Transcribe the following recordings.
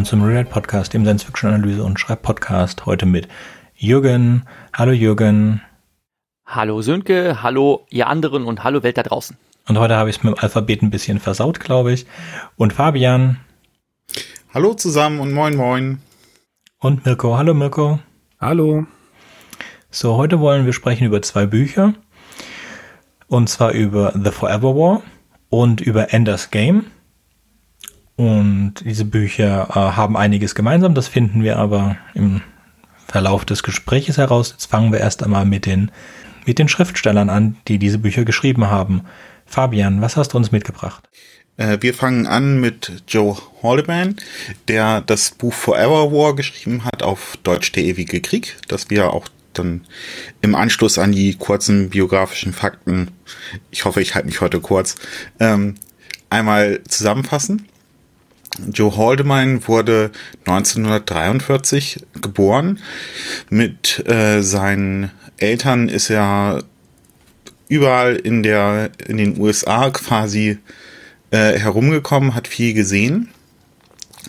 willkommen zum Real Podcast, dem Science Fiction Analyse und Schreibpodcast. Heute mit Jürgen. Hallo Jürgen. Hallo Sönke, hallo ihr anderen und hallo Welt da draußen. Und heute habe ich es mit dem Alphabet ein bisschen versaut, glaube ich. Und Fabian. Hallo zusammen und moin moin. Und Mirko. Hallo Mirko. Hallo. So, heute wollen wir sprechen über zwei Bücher. Und zwar über The Forever War und über Ender's Game. Und diese Bücher äh, haben einiges gemeinsam, das finden wir aber im Verlauf des Gesprächs heraus. Jetzt fangen wir erst einmal mit den, mit den Schriftstellern an, die diese Bücher geschrieben haben. Fabian, was hast du uns mitgebracht? Äh, wir fangen an mit Joe Haldeman, der das Buch Forever War geschrieben hat auf Deutsch Der ewige Krieg, das wir auch dann im Anschluss an die kurzen biografischen Fakten, ich hoffe, ich halte mich heute kurz, ähm, einmal zusammenfassen. Joe Haldeman wurde 1943 geboren. Mit äh, seinen Eltern ist er überall in der in den USA quasi äh, herumgekommen, hat viel gesehen.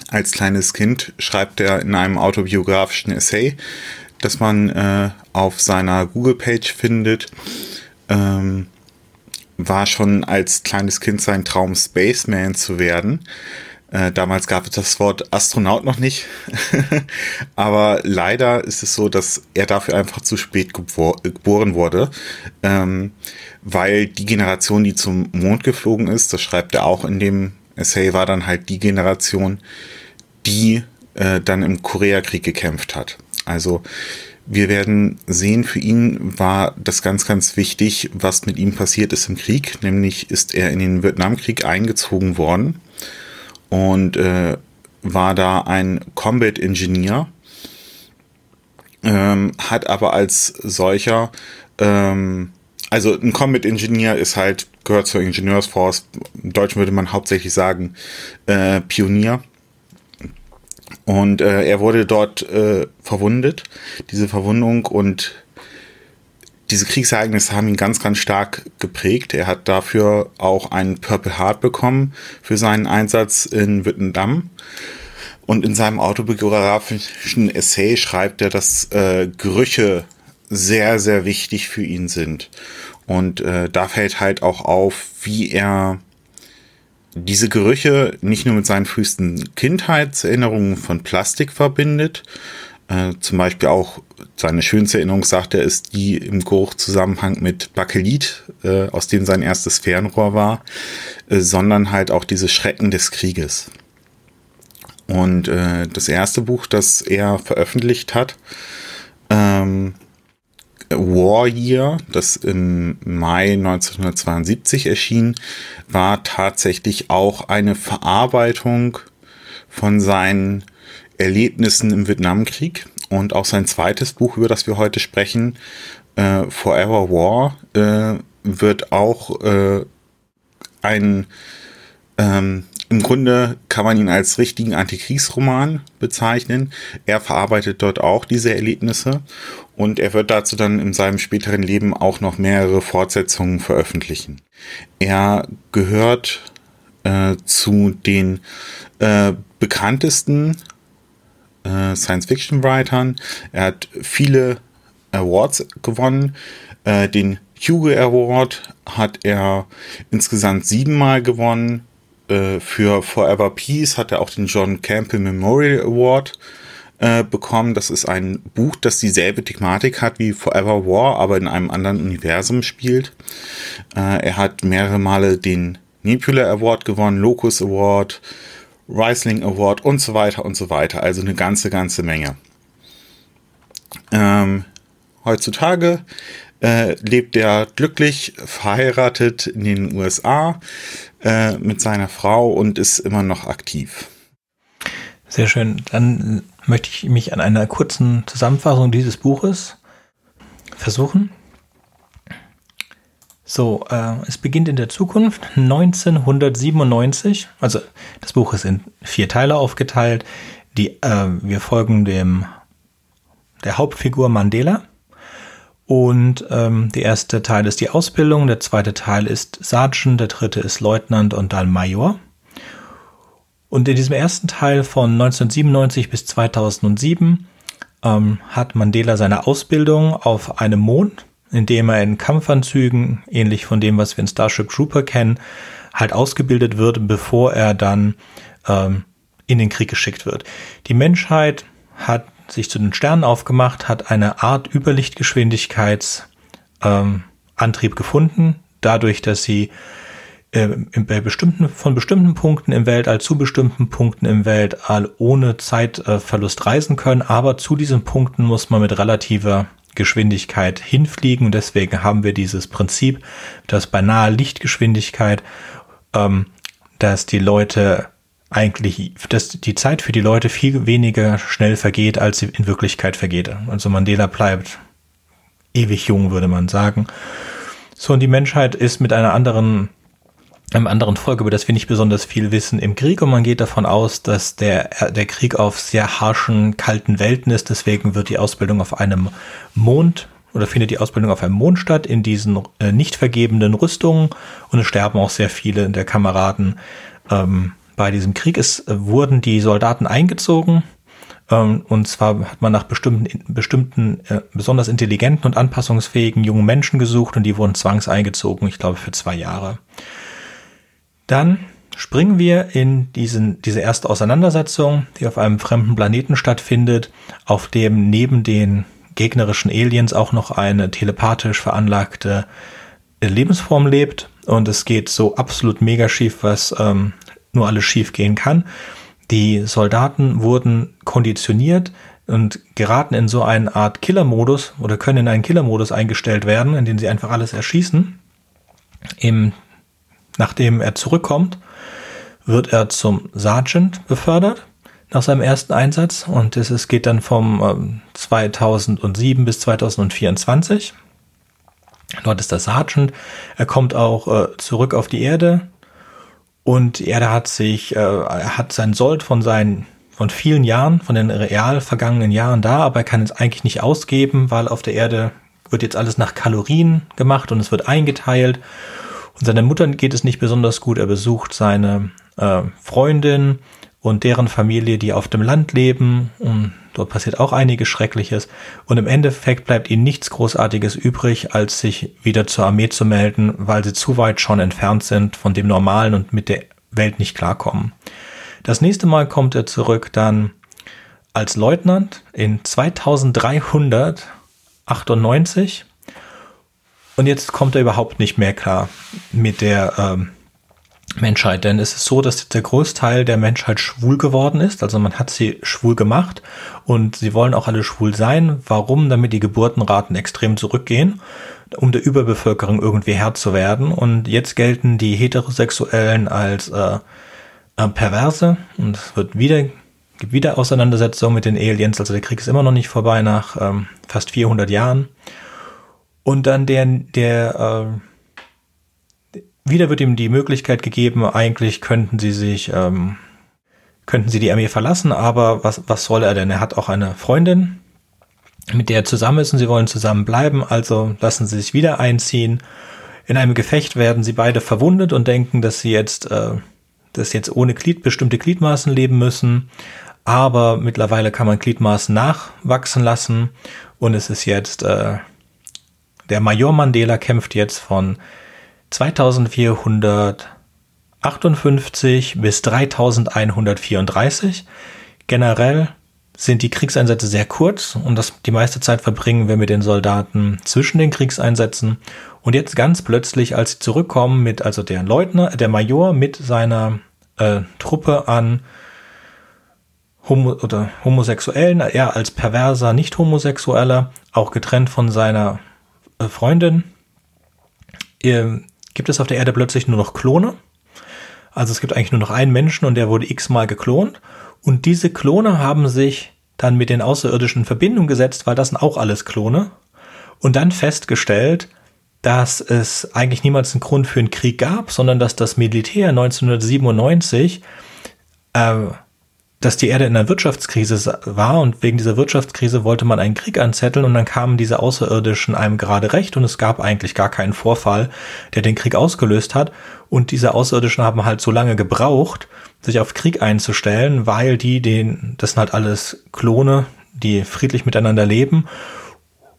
Als kleines Kind schreibt er in einem autobiografischen Essay, das man äh, auf seiner Google-Page findet. Ähm, war schon als kleines Kind sein Traum, Spaceman zu werden. Äh, damals gab es das Wort Astronaut noch nicht. Aber leider ist es so, dass er dafür einfach zu spät geboren wurde. Ähm, weil die Generation, die zum Mond geflogen ist, das schreibt er auch in dem Essay, war dann halt die Generation, die äh, dann im Koreakrieg gekämpft hat. Also wir werden sehen, für ihn war das ganz, ganz wichtig, was mit ihm passiert ist im Krieg. Nämlich ist er in den Vietnamkrieg eingezogen worden und äh, war da ein Combat Engineer, ähm, hat aber als solcher, ähm, also ein Combat Engineer ist halt, gehört zur Ingenieursforce, im Deutschen würde man hauptsächlich sagen, äh, Pionier. Und äh, er wurde dort äh, verwundet, diese Verwundung und diese Kriegsereignisse haben ihn ganz, ganz stark geprägt. Er hat dafür auch einen Purple Heart bekommen für seinen Einsatz in Vietnam. Und in seinem autobiografischen Essay schreibt er, dass äh, Gerüche sehr, sehr wichtig für ihn sind. Und äh, da fällt halt auch auf, wie er diese Gerüche nicht nur mit seinen frühesten Kindheitserinnerungen von Plastik verbindet, äh, zum Beispiel auch seine schönste Erinnerung, sagt er, ist die im Geruchzusammenhang mit Bakelit, äh, aus dem sein erstes Fernrohr war, äh, sondern halt auch diese Schrecken des Krieges. Und äh, das erste Buch, das er veröffentlicht hat, ähm, War Year, das im Mai 1972 erschien, war tatsächlich auch eine Verarbeitung von seinen Erlebnissen im Vietnamkrieg und auch sein zweites Buch, über das wir heute sprechen, äh, Forever War, äh, wird auch äh, ein, ähm, im Grunde kann man ihn als richtigen Antikriegsroman bezeichnen. Er verarbeitet dort auch diese Erlebnisse und er wird dazu dann in seinem späteren Leben auch noch mehrere Fortsetzungen veröffentlichen. Er gehört äh, zu den äh, bekanntesten äh, Science-Fiction-Writern. Er hat viele Awards gewonnen. Äh, den Hugo Award hat er insgesamt siebenmal gewonnen. Äh, für Forever Peace hat er auch den John Campbell Memorial Award äh, bekommen. Das ist ein Buch, das dieselbe Thematik hat wie Forever War, aber in einem anderen Universum spielt. Äh, er hat mehrere Male den Nebula Award gewonnen, Locus Award, Riesling Award und so weiter und so weiter. Also eine ganze, ganze Menge. Ähm, heutzutage äh, lebt er glücklich, verheiratet in den USA äh, mit seiner Frau und ist immer noch aktiv. Sehr schön. Dann möchte ich mich an einer kurzen Zusammenfassung dieses Buches versuchen. So, äh, es beginnt in der Zukunft 1997. Also das Buch ist in vier Teile aufgeteilt. Die, äh, wir folgen dem der Hauptfigur Mandela. Und ähm, der erste Teil ist die Ausbildung, der zweite Teil ist Sergeant, der dritte ist Leutnant und dann Major. Und in diesem ersten Teil von 1997 bis 2007 ähm, hat Mandela seine Ausbildung auf einem Mond, in dem er in Kampfanzügen, ähnlich von dem, was wir in Starship Trooper kennen, halt ausgebildet wird, bevor er dann ähm, in den Krieg geschickt wird. Die Menschheit hat sich zu den Sternen aufgemacht, hat eine Art Überlichtgeschwindigkeitsantrieb ähm, gefunden, dadurch, dass sie äh, bei bestimmten, von bestimmten Punkten im Weltall zu bestimmten Punkten im Weltall ohne Zeitverlust reisen können, aber zu diesen Punkten muss man mit relativer Geschwindigkeit hinfliegen und deswegen haben wir dieses Prinzip, dass bei naher Lichtgeschwindigkeit, ähm, dass die Leute eigentlich, dass die Zeit für die Leute viel weniger schnell vergeht, als sie in Wirklichkeit vergeht. Also Mandela bleibt ewig jung, würde man sagen. So, und die Menschheit ist mit einer anderen, einem anderen Volk, über das wir nicht besonders viel wissen, im Krieg und man geht davon aus, dass der, der Krieg auf sehr harschen, kalten Welten ist. Deswegen wird die Ausbildung auf einem Mond oder findet die Ausbildung auf einem Mond statt, in diesen äh, nicht vergebenen Rüstungen und es sterben auch sehr viele der Kameraden ähm, bei diesem Krieg ist, äh, wurden die Soldaten eingezogen. Ähm, und zwar hat man nach bestimmten, bestimmten äh, besonders intelligenten und anpassungsfähigen jungen Menschen gesucht und die wurden zwangseingezogen, ich glaube für zwei Jahre. Dann springen wir in diesen, diese erste Auseinandersetzung, die auf einem fremden Planeten stattfindet, auf dem neben den gegnerischen Aliens auch noch eine telepathisch veranlagte Lebensform lebt. Und es geht so absolut mega schief, was ähm, nur alles schief gehen kann. Die Soldaten wurden konditioniert und geraten in so eine Art Killer-Modus oder können in einen Killer-Modus eingestellt werden, in dem sie einfach alles erschießen. Im, nachdem er zurückkommt, wird er zum Sergeant befördert nach seinem ersten Einsatz und es geht dann vom 2007 ähm, bis 2024. Dort ist der Sergeant. Er kommt auch äh, zurück auf die Erde, und er hat sich, äh, er hat sein Sold von seinen, von vielen Jahren, von den real vergangenen Jahren da, aber er kann es eigentlich nicht ausgeben, weil auf der Erde wird jetzt alles nach Kalorien gemacht und es wird eingeteilt. Seiner Mutter geht es nicht besonders gut. Er besucht seine äh, Freundin und deren Familie, die auf dem Land leben. Und dort passiert auch einiges Schreckliches. Und im Endeffekt bleibt ihnen nichts Großartiges übrig, als sich wieder zur Armee zu melden, weil sie zu weit schon entfernt sind von dem Normalen und mit der Welt nicht klarkommen. Das nächste Mal kommt er zurück dann als Leutnant in 2398. Und jetzt kommt er überhaupt nicht mehr klar mit der ähm, Menschheit. Denn es ist so, dass der Großteil der Menschheit schwul geworden ist. Also man hat sie schwul gemacht und sie wollen auch alle schwul sein. Warum? Damit die Geburtenraten extrem zurückgehen, um der Überbevölkerung irgendwie Herr zu werden. Und jetzt gelten die Heterosexuellen als äh, äh, perverse und es wird wieder gibt wieder Auseinandersetzungen mit den Aliens. Also der Krieg ist immer noch nicht vorbei nach ähm, fast 400 Jahren. Und dann der der äh, wieder wird ihm die Möglichkeit gegeben, eigentlich könnten sie sich, ähm, könnten sie die Armee verlassen, aber was, was soll er denn? Er hat auch eine Freundin, mit der er zusammen ist und sie wollen zusammen bleiben, also lassen sie sich wieder einziehen. In einem Gefecht werden sie beide verwundet und denken, dass sie jetzt, äh, dass jetzt ohne Glied, bestimmte Gliedmaßen leben müssen. Aber mittlerweile kann man Gliedmaßen nachwachsen lassen und es ist jetzt, äh, der Major Mandela kämpft jetzt von 2458 bis 3134. Generell sind die Kriegseinsätze sehr kurz und das die meiste Zeit verbringen wir mit den Soldaten zwischen den Kriegseinsätzen. Und jetzt ganz plötzlich, als sie zurückkommen mit, also der Leutnant, der Major mit seiner äh, Truppe an Homo oder Homosexuellen, er als perverser Nicht-Homosexueller, auch getrennt von seiner Freundin, äh, gibt es auf der Erde plötzlich nur noch Klone. Also es gibt eigentlich nur noch einen Menschen und der wurde x-mal geklont. Und diese Klone haben sich dann mit den Außerirdischen in Verbindung gesetzt, weil das sind auch alles Klone. Und dann festgestellt, dass es eigentlich niemals einen Grund für einen Krieg gab, sondern dass das Militär 1997 äh, dass die Erde in einer Wirtschaftskrise war und wegen dieser Wirtschaftskrise wollte man einen Krieg anzetteln und dann kamen diese Außerirdischen einem gerade recht und es gab eigentlich gar keinen Vorfall, der den Krieg ausgelöst hat und diese Außerirdischen haben halt so lange gebraucht, sich auf Krieg einzustellen, weil die den, das sind halt alles Klone, die friedlich miteinander leben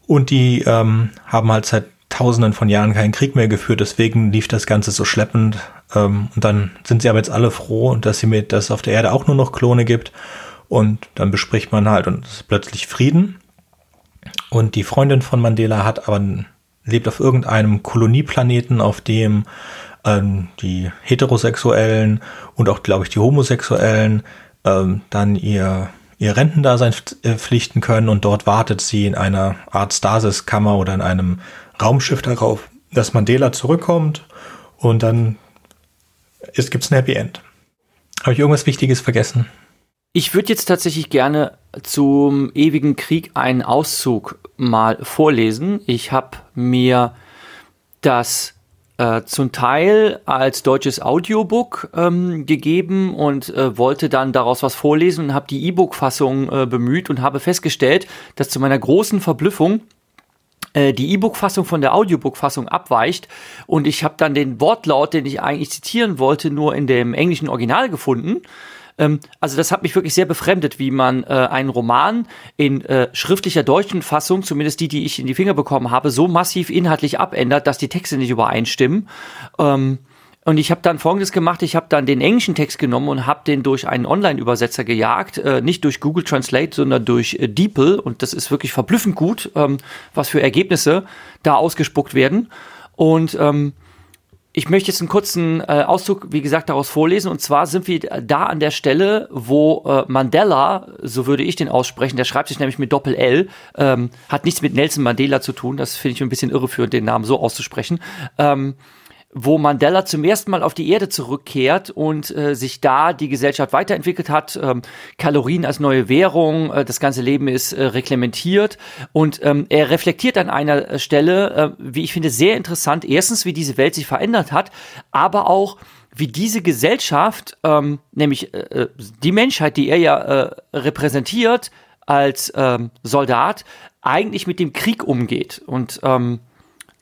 und die ähm, haben halt seit Tausenden von Jahren keinen Krieg mehr geführt, deswegen lief das Ganze so schleppend. Ähm, und dann sind sie aber jetzt alle froh, dass sie mit, dass es auf der Erde auch nur noch Klone gibt. Und dann bespricht man halt und es ist plötzlich Frieden. Und die Freundin von Mandela hat aber lebt auf irgendeinem Kolonieplaneten, auf dem ähm, die Heterosexuellen und auch, glaube ich, die Homosexuellen ähm, dann ihr ihr Rentendasein pflichten können und dort wartet sie in einer Art Stasiskammer oder in einem Raumschiff darauf, dass Mandela zurückkommt und dann gibt es ein Happy End. Habe ich irgendwas Wichtiges vergessen? Ich würde jetzt tatsächlich gerne zum ewigen Krieg einen Auszug mal vorlesen. Ich habe mir das äh, zum Teil als deutsches Audiobook ähm, gegeben und äh, wollte dann daraus was vorlesen und habe die E-Book-Fassung äh, bemüht und habe festgestellt, dass zu meiner großen Verblüffung äh, die E-Book-Fassung von der Audiobook-Fassung abweicht. Und ich habe dann den Wortlaut, den ich eigentlich zitieren wollte, nur in dem englischen Original gefunden. Ähm, also das hat mich wirklich sehr befremdet, wie man äh, einen Roman in äh, schriftlicher deutschen Fassung, zumindest die, die ich in die Finger bekommen habe, so massiv inhaltlich abändert, dass die Texte nicht übereinstimmen. Ähm, und ich habe dann Folgendes gemacht, ich habe dann den englischen Text genommen und habe den durch einen Online-Übersetzer gejagt, äh, nicht durch Google Translate, sondern durch äh, DeepL und das ist wirklich verblüffend gut, ähm, was für Ergebnisse da ausgespuckt werden. Und ähm, ich möchte jetzt einen kurzen äh, Auszug, wie gesagt, daraus vorlesen. Und zwar sind wir da an der Stelle, wo äh, Mandela, so würde ich den aussprechen, der schreibt sich nämlich mit Doppel-L, ähm, hat nichts mit Nelson Mandela zu tun. Das finde ich ein bisschen irreführend, den Namen so auszusprechen. Ähm, wo Mandela zum ersten Mal auf die Erde zurückkehrt und äh, sich da die Gesellschaft weiterentwickelt hat, ähm, Kalorien als neue Währung, äh, das ganze Leben ist äh, reglementiert. Und ähm, er reflektiert an einer Stelle, äh, wie ich finde, sehr interessant, erstens, wie diese Welt sich verändert hat, aber auch, wie diese Gesellschaft, ähm, nämlich äh, äh die Menschheit, die er ja äh, repräsentiert als ähm, Soldat, eigentlich mit dem Krieg umgeht. Und ähm,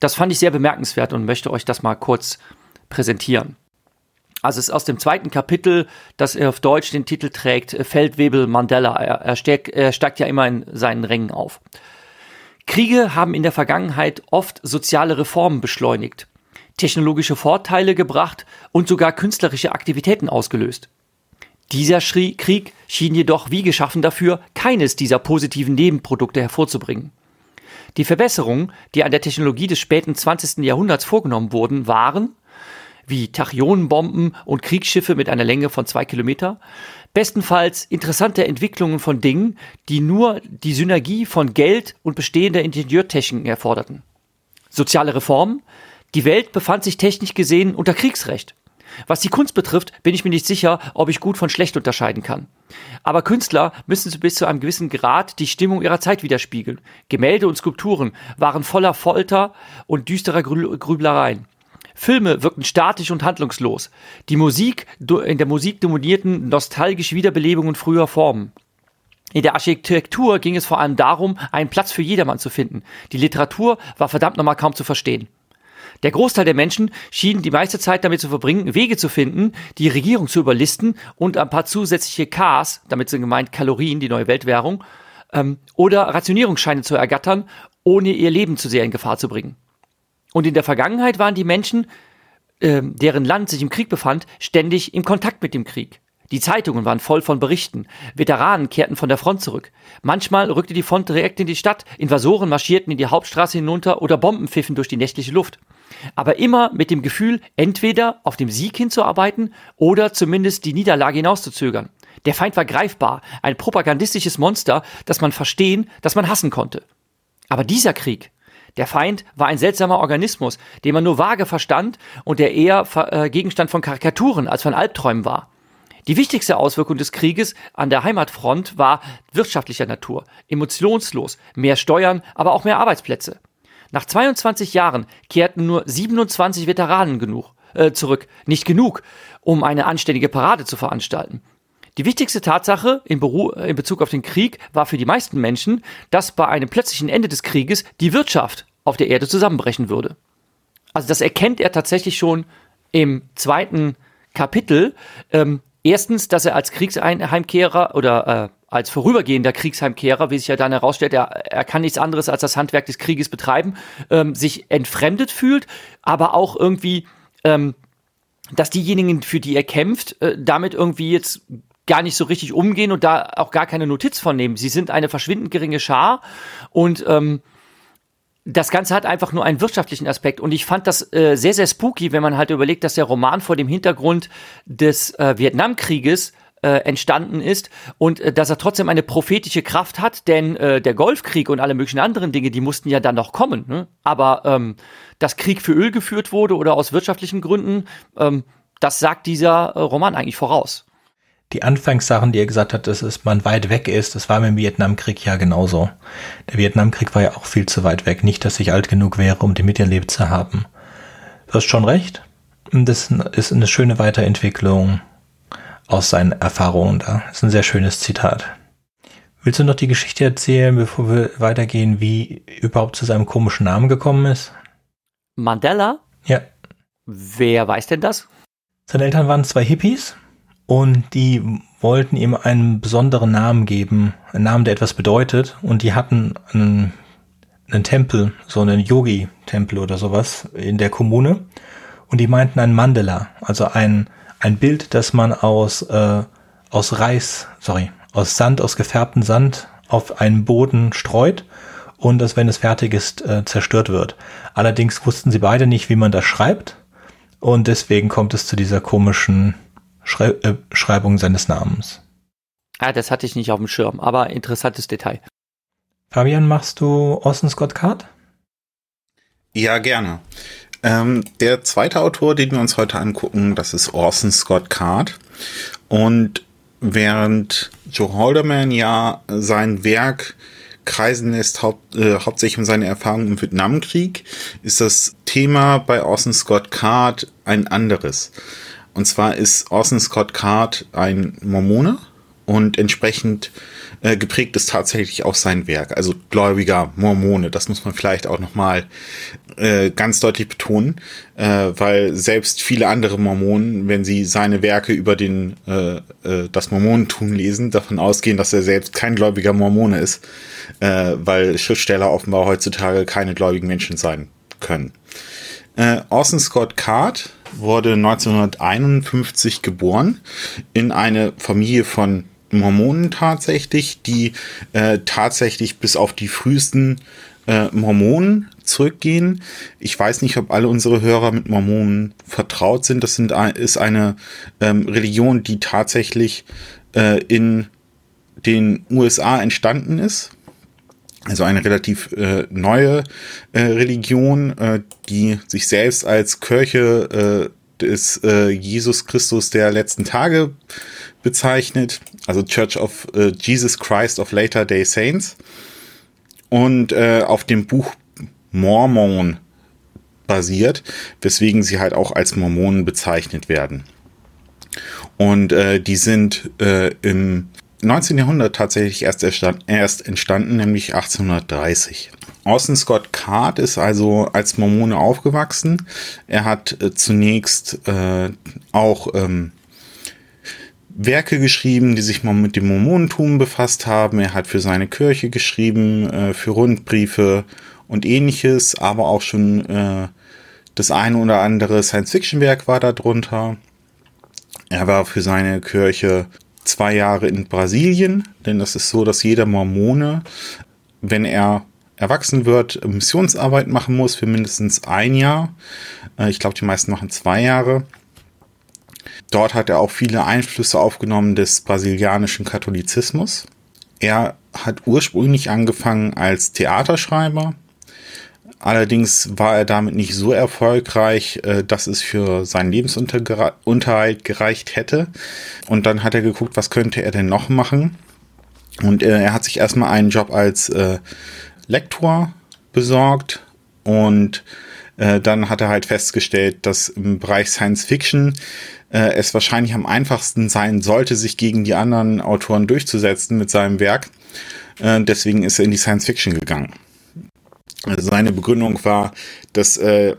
das fand ich sehr bemerkenswert und möchte euch das mal kurz präsentieren. Also es ist aus dem zweiten Kapitel, das auf Deutsch den Titel trägt, Feldwebel Mandela. Er, er, steigt, er steigt ja immer in seinen Rängen auf. Kriege haben in der Vergangenheit oft soziale Reformen beschleunigt, technologische Vorteile gebracht und sogar künstlerische Aktivitäten ausgelöst. Dieser Krieg schien jedoch wie geschaffen dafür, keines dieser positiven Nebenprodukte hervorzubringen. Die Verbesserungen, die an der Technologie des späten 20. Jahrhunderts vorgenommen wurden, waren wie Tachyonenbomben und Kriegsschiffe mit einer Länge von zwei Kilometer, bestenfalls interessante Entwicklungen von Dingen, die nur die Synergie von Geld und bestehender Ingenieurtechniken erforderten. Soziale Reformen, die Welt befand sich technisch gesehen unter Kriegsrecht. Was die Kunst betrifft, bin ich mir nicht sicher, ob ich gut von schlecht unterscheiden kann. Aber Künstler müssen bis zu einem gewissen Grad die Stimmung ihrer Zeit widerspiegeln. Gemälde und Skulpturen waren voller Folter und düsterer Grüblereien. Filme wirkten statisch und handlungslos. Die Musik, in der Musik dominierten nostalgische Wiederbelebungen früher Formen. In der Architektur ging es vor allem darum, einen Platz für jedermann zu finden. Die Literatur war verdammt nochmal kaum zu verstehen. Der Großteil der Menschen schien die meiste Zeit damit zu verbringen, Wege zu finden, die Regierung zu überlisten und ein paar zusätzliche Ks, damit sind gemeint Kalorien, die neue Weltwährung, ähm, oder Rationierungsscheine zu ergattern, ohne ihr Leben zu sehr in Gefahr zu bringen. Und in der Vergangenheit waren die Menschen, äh, deren Land sich im Krieg befand, ständig im Kontakt mit dem Krieg. Die Zeitungen waren voll von Berichten. Veteranen kehrten von der Front zurück. Manchmal rückte die Front direkt in die Stadt. Invasoren marschierten in die Hauptstraße hinunter oder Bomben pfiffen durch die nächtliche Luft aber immer mit dem Gefühl, entweder auf dem Sieg hinzuarbeiten oder zumindest die Niederlage hinauszuzögern. Der Feind war greifbar, ein propagandistisches Monster, das man verstehen, das man hassen konnte. Aber dieser Krieg, der Feind war ein seltsamer Organismus, den man nur vage verstand und der eher äh, Gegenstand von Karikaturen als von Albträumen war. Die wichtigste Auswirkung des Krieges an der Heimatfront war wirtschaftlicher Natur, emotionslos, mehr Steuern, aber auch mehr Arbeitsplätze. Nach 22 Jahren kehrten nur 27 Veteranen genug, äh, zurück. Nicht genug, um eine anständige Parade zu veranstalten. Die wichtigste Tatsache in, Beru in Bezug auf den Krieg war für die meisten Menschen, dass bei einem plötzlichen Ende des Krieges die Wirtschaft auf der Erde zusammenbrechen würde. Also das erkennt er tatsächlich schon im zweiten Kapitel. Ähm, erstens, dass er als Kriegsheimkehrer oder äh, als vorübergehender Kriegsheimkehrer, wie sich ja dann herausstellt, er, er kann nichts anderes als das Handwerk des Krieges betreiben, ähm, sich entfremdet fühlt, aber auch irgendwie, ähm, dass diejenigen, für die er kämpft, äh, damit irgendwie jetzt gar nicht so richtig umgehen und da auch gar keine Notiz von nehmen. Sie sind eine verschwindend geringe Schar und ähm, das Ganze hat einfach nur einen wirtschaftlichen Aspekt und ich fand das äh, sehr, sehr spooky, wenn man halt überlegt, dass der Roman vor dem Hintergrund des äh, Vietnamkrieges äh, entstanden ist und äh, dass er trotzdem eine prophetische Kraft hat, denn äh, der Golfkrieg und alle möglichen anderen Dinge, die mussten ja dann noch kommen. Ne? Aber ähm, dass Krieg für Öl geführt wurde oder aus wirtschaftlichen Gründen, ähm, das sagt dieser äh, Roman eigentlich voraus. Die Anfangssachen, die er gesagt hat, dass es man weit weg ist, das war mit dem Vietnamkrieg ja genauso. Der Vietnamkrieg war ja auch viel zu weit weg. Nicht, dass ich alt genug wäre, um den miterlebt zu haben. Du hast schon recht. Das ist eine schöne Weiterentwicklung aus seinen Erfahrungen da. Das ist ein sehr schönes Zitat. Willst du noch die Geschichte erzählen, bevor wir weitergehen, wie überhaupt zu seinem komischen Namen gekommen ist? Mandela? Ja. Wer weiß denn das? Seine Eltern waren zwei Hippies und die wollten ihm einen besonderen Namen geben, einen Namen, der etwas bedeutet. Und die hatten einen, einen Tempel, so einen Yogi-Tempel oder sowas in der Kommune. Und die meinten ein Mandela, also ein, ein Bild, das man aus, äh, aus Reis, sorry, aus Sand, aus gefärbtem Sand auf einen Boden streut und das, wenn es fertig ist, äh, zerstört wird. Allerdings wussten sie beide nicht, wie man das schreibt und deswegen kommt es zu dieser komischen Schrei äh, Schreibung seines Namens. Ah, das hatte ich nicht auf dem Schirm, aber interessantes Detail. Fabian, machst du Orson Scott Card? Ja, gerne. Ähm, der zweite Autor, den wir uns heute angucken, das ist Orson Scott Card. Und während Joe Haldeman ja sein Werk kreisen lässt, haupt, äh, hauptsächlich um seine Erfahrungen im Vietnamkrieg, ist das Thema bei Orson Scott Card ein anderes. Und zwar ist Orson Scott Card ein Mormone und entsprechend äh, geprägt ist tatsächlich auch sein Werk. Also gläubiger Mormone, das muss man vielleicht auch nochmal äh, ganz deutlich betonen, äh, weil selbst viele andere Mormonen, wenn sie seine Werke über den äh, äh, das Mormonentum lesen, davon ausgehen, dass er selbst kein gläubiger Mormone ist, äh, weil Schriftsteller offenbar heutzutage keine gläubigen Menschen sein können. Äh, Orson Scott Card wurde 1951 geboren in eine Familie von Mormonen tatsächlich, die äh, tatsächlich bis auf die frühesten äh, Mormonen zurückgehen. Ich weiß nicht, ob alle unsere Hörer mit Mormonen vertraut sind. Das sind, ist eine ähm, Religion, die tatsächlich äh, in den USA entstanden ist. Also eine relativ äh, neue äh, Religion, äh, die sich selbst als Kirche äh, des äh, Jesus Christus der letzten Tage bezeichnet, also Church of äh, Jesus Christ of Later Day Saints und äh, auf dem Buch Mormon basiert, weswegen sie halt auch als Mormonen bezeichnet werden. Und äh, die sind äh, im 19. Jahrhundert tatsächlich erst, erst entstanden, nämlich 1830. Orson Scott Card ist also als Mormone aufgewachsen. Er hat äh, zunächst äh, auch ähm, Werke geschrieben, die sich mal mit dem Mormonentum befasst haben. Er hat für seine Kirche geschrieben, äh, für Rundbriefe und ähnliches, aber auch schon äh, das eine oder andere Science-Fiction-Werk war darunter. Er war für seine Kirche zwei Jahre in Brasilien, denn das ist so, dass jeder Mormone, wenn er erwachsen wird, Missionsarbeit machen muss für mindestens ein Jahr. Äh, ich glaube, die meisten machen zwei Jahre. Dort hat er auch viele Einflüsse aufgenommen des brasilianischen Katholizismus. Er hat ursprünglich angefangen als Theaterschreiber. Allerdings war er damit nicht so erfolgreich, äh, dass es für seinen Lebensunterhalt gereicht hätte. Und dann hat er geguckt, was könnte er denn noch machen. Und äh, er hat sich erstmal einen Job als äh, Lektor besorgt und dann hat er halt festgestellt, dass im Bereich Science Fiction es wahrscheinlich am einfachsten sein sollte, sich gegen die anderen Autoren durchzusetzen mit seinem Werk. Deswegen ist er in die Science Fiction gegangen. Seine Begründung war, dass äh,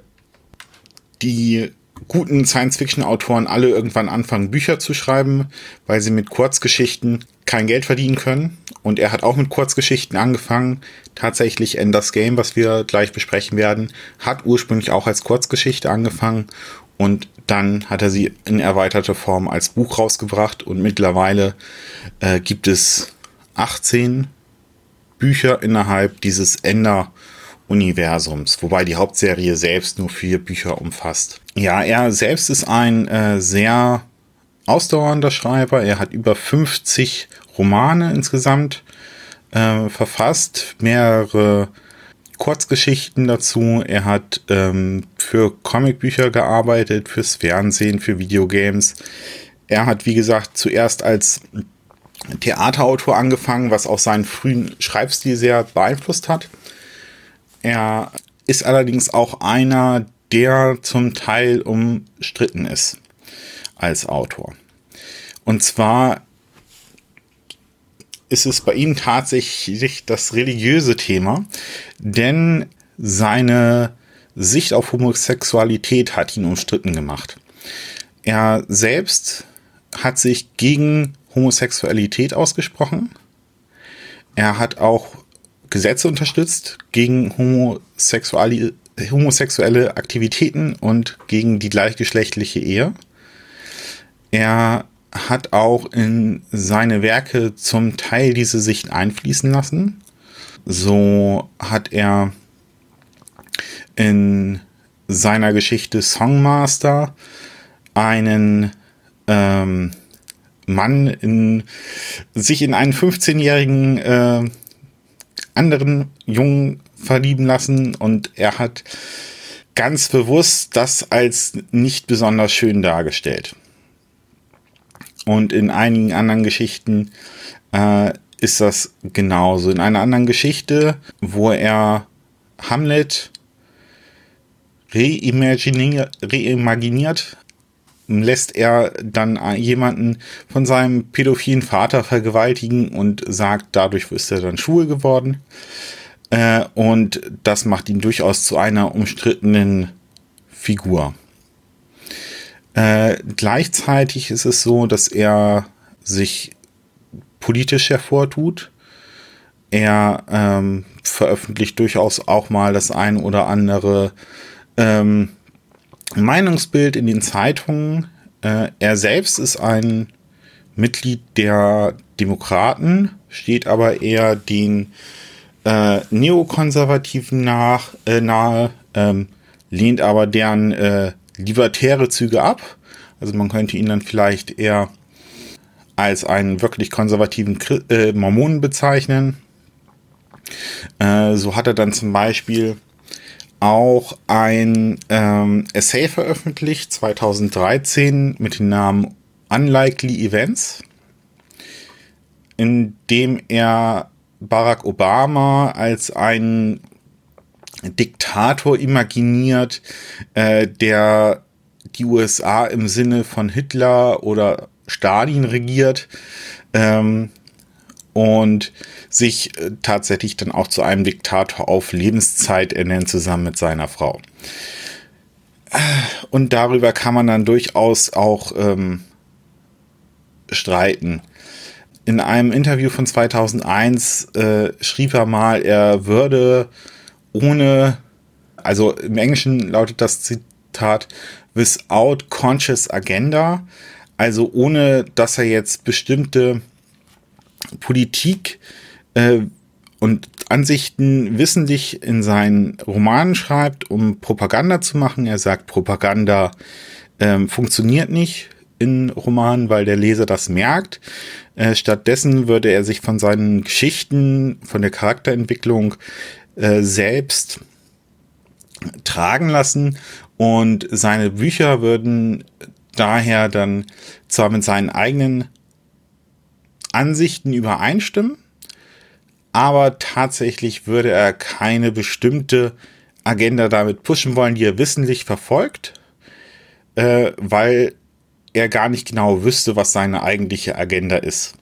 die guten Science-Fiction-Autoren alle irgendwann anfangen, Bücher zu schreiben, weil sie mit Kurzgeschichten kein Geld verdienen können. Und er hat auch mit Kurzgeschichten angefangen. Tatsächlich Enders Game, was wir gleich besprechen werden, hat ursprünglich auch als Kurzgeschichte angefangen. Und dann hat er sie in erweiterter Form als Buch rausgebracht. Und mittlerweile äh, gibt es 18 Bücher innerhalb dieses Ender Universums, wobei die Hauptserie selbst nur vier Bücher umfasst. Ja, er selbst ist ein äh, sehr ausdauernder Schreiber. Er hat über 50 Romane insgesamt äh, verfasst, mehrere Kurzgeschichten dazu. Er hat ähm, für Comicbücher gearbeitet, fürs Fernsehen, für Videogames. Er hat, wie gesagt, zuerst als Theaterautor angefangen, was auch seinen frühen Schreibstil sehr beeinflusst hat. Er ist allerdings auch einer, der zum Teil umstritten ist als Autor. Und zwar ist es bei ihm tatsächlich das religiöse Thema, denn seine Sicht auf Homosexualität hat ihn umstritten gemacht. Er selbst hat sich gegen Homosexualität ausgesprochen. Er hat auch Gesetze unterstützt gegen homosexuelle, homosexuelle Aktivitäten und gegen die gleichgeschlechtliche Ehe. Er hat auch in seine Werke zum Teil diese Sicht einfließen lassen. So hat er in seiner Geschichte Songmaster einen ähm, Mann in, sich in einen 15-jährigen äh, anderen Jungen verlieben lassen und er hat ganz bewusst das als nicht besonders schön dargestellt. Und in einigen anderen Geschichten äh, ist das genauso. In einer anderen Geschichte, wo er Hamlet reimaginiert, reimaginiert lässt er dann jemanden von seinem pädophilen Vater vergewaltigen und sagt, dadurch ist er dann schwul geworden. Äh, und das macht ihn durchaus zu einer umstrittenen Figur. Äh, gleichzeitig ist es so, dass er sich politisch hervortut. Er ähm, veröffentlicht durchaus auch mal das ein oder andere ähm, Meinungsbild in den Zeitungen. Äh, er selbst ist ein Mitglied der Demokraten, steht aber eher den äh, Neokonservativen nach, äh, nahe, ähm, lehnt aber deren äh, libertäre Züge ab. Also man könnte ihn dann vielleicht eher als einen wirklich konservativen äh, Mormonen bezeichnen. Äh, so hat er dann zum Beispiel auch ein ähm, Essay veröffentlicht, 2013, mit dem Namen Unlikely Events, in dem er Barack Obama als einen Diktator imaginiert, äh, der die USA im Sinne von Hitler oder Stalin regiert. Ähm, und sich äh, tatsächlich dann auch zu einem Diktator auf Lebenszeit ernennt, zusammen mit seiner Frau. Und darüber kann man dann durchaus auch ähm, streiten. In einem Interview von 2001 äh, schrieb er mal, er würde ohne, also im Englischen lautet das Zitat, without conscious agenda, also ohne dass er jetzt bestimmte Politik äh, und Ansichten wissentlich in seinen Romanen schreibt, um Propaganda zu machen. Er sagt, Propaganda äh, funktioniert nicht in Romanen, weil der Leser das merkt. Äh, stattdessen würde er sich von seinen Geschichten, von der Charakterentwicklung äh, selbst tragen lassen und seine Bücher würden daher dann zwar mit seinen eigenen Ansichten übereinstimmen, aber tatsächlich würde er keine bestimmte Agenda damit pushen wollen, die er wissentlich verfolgt, äh, weil er gar nicht genau wüsste, was seine eigentliche Agenda ist.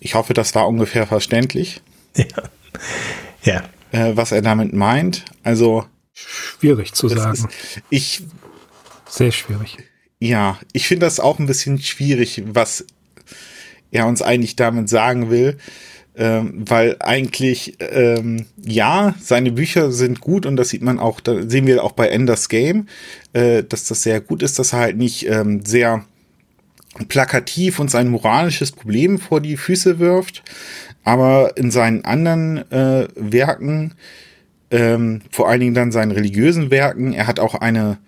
Ich hoffe, das war ungefähr verständlich. Ja. ja. Äh, was er damit meint. Also. Schwierig zu sagen. Ist, ich. Sehr schwierig. Ja, ich finde das auch ein bisschen schwierig, was er uns eigentlich damit sagen will. Ähm, weil eigentlich, ähm, ja, seine Bücher sind gut und das sieht man auch, da sehen wir auch bei Enders Game, äh, dass das sehr gut ist, dass er halt nicht ähm, sehr plakativ und sein moralisches Problem vor die Füße wirft, aber in seinen anderen äh, Werken, ähm, vor allen Dingen dann seinen religiösen Werken, er hat auch eine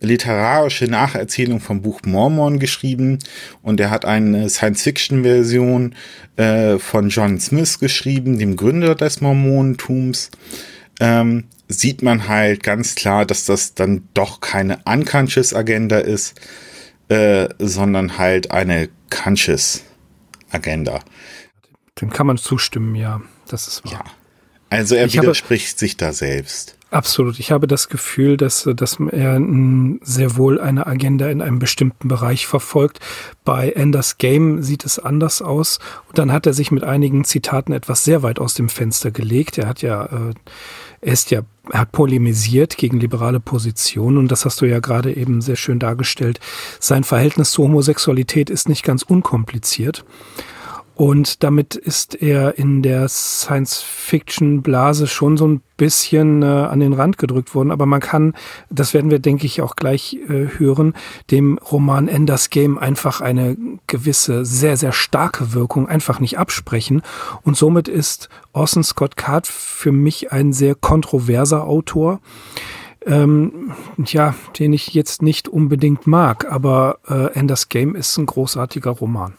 literarische Nacherzählung vom Buch Mormon geschrieben und er hat eine Science-Fiction-Version äh, von John Smith geschrieben, dem Gründer des Mormonentums. Ähm, sieht man halt ganz klar, dass das dann doch keine unconscious Agenda ist, äh, sondern halt eine conscious Agenda. Dem kann man zustimmen, ja, das ist wahr. Ja. Also er ich widerspricht sich da selbst. Absolut. Ich habe das Gefühl, dass, dass er sehr wohl eine Agenda in einem bestimmten Bereich verfolgt. Bei Enders Game sieht es anders aus. Und dann hat er sich mit einigen Zitaten etwas sehr weit aus dem Fenster gelegt. Er hat ja, äh, er ist ja, er hat polemisiert gegen liberale Positionen und das hast du ja gerade eben sehr schön dargestellt. Sein Verhältnis zur Homosexualität ist nicht ganz unkompliziert. Und damit ist er in der Science-Fiction-Blase schon so ein bisschen äh, an den Rand gedrückt worden. Aber man kann, das werden wir, denke ich, auch gleich äh, hören, dem Roman Enders Game einfach eine gewisse, sehr, sehr starke Wirkung einfach nicht absprechen. Und somit ist Orson Scott Card für mich ein sehr kontroverser Autor. Ähm, ja, den ich jetzt nicht unbedingt mag, aber äh, Enders Game ist ein großartiger Roman.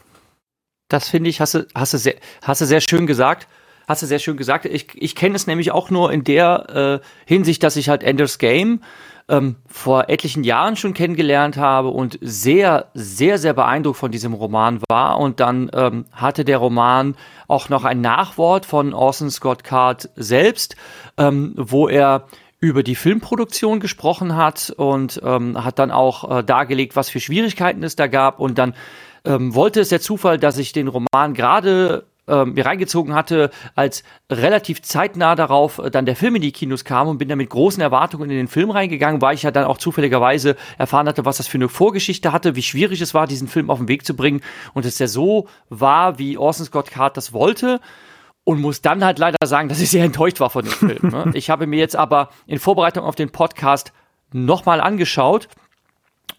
Das finde ich, hast du, hast, du sehr, hast du sehr schön gesagt. Hast du sehr schön gesagt. Ich, ich kenne es nämlich auch nur in der äh, Hinsicht, dass ich halt Ender's Game ähm, vor etlichen Jahren schon kennengelernt habe und sehr, sehr, sehr beeindruckt von diesem Roman war. Und dann ähm, hatte der Roman auch noch ein Nachwort von Orson Scott Card selbst, ähm, wo er über die Filmproduktion gesprochen hat und ähm, hat dann auch äh, dargelegt, was für Schwierigkeiten es da gab und dann ähm, wollte es der Zufall, dass ich den Roman gerade ähm, mir reingezogen hatte, als relativ zeitnah darauf äh, dann der Film in die Kinos kam und bin dann mit großen Erwartungen in den Film reingegangen, weil ich ja dann auch zufälligerweise erfahren hatte, was das für eine Vorgeschichte hatte, wie schwierig es war, diesen Film auf den Weg zu bringen und es ja so war, wie Orson Scott Card das wollte und muss dann halt leider sagen, dass ich sehr enttäuscht war von dem Film. Ne? Ich habe mir jetzt aber in Vorbereitung auf den Podcast nochmal angeschaut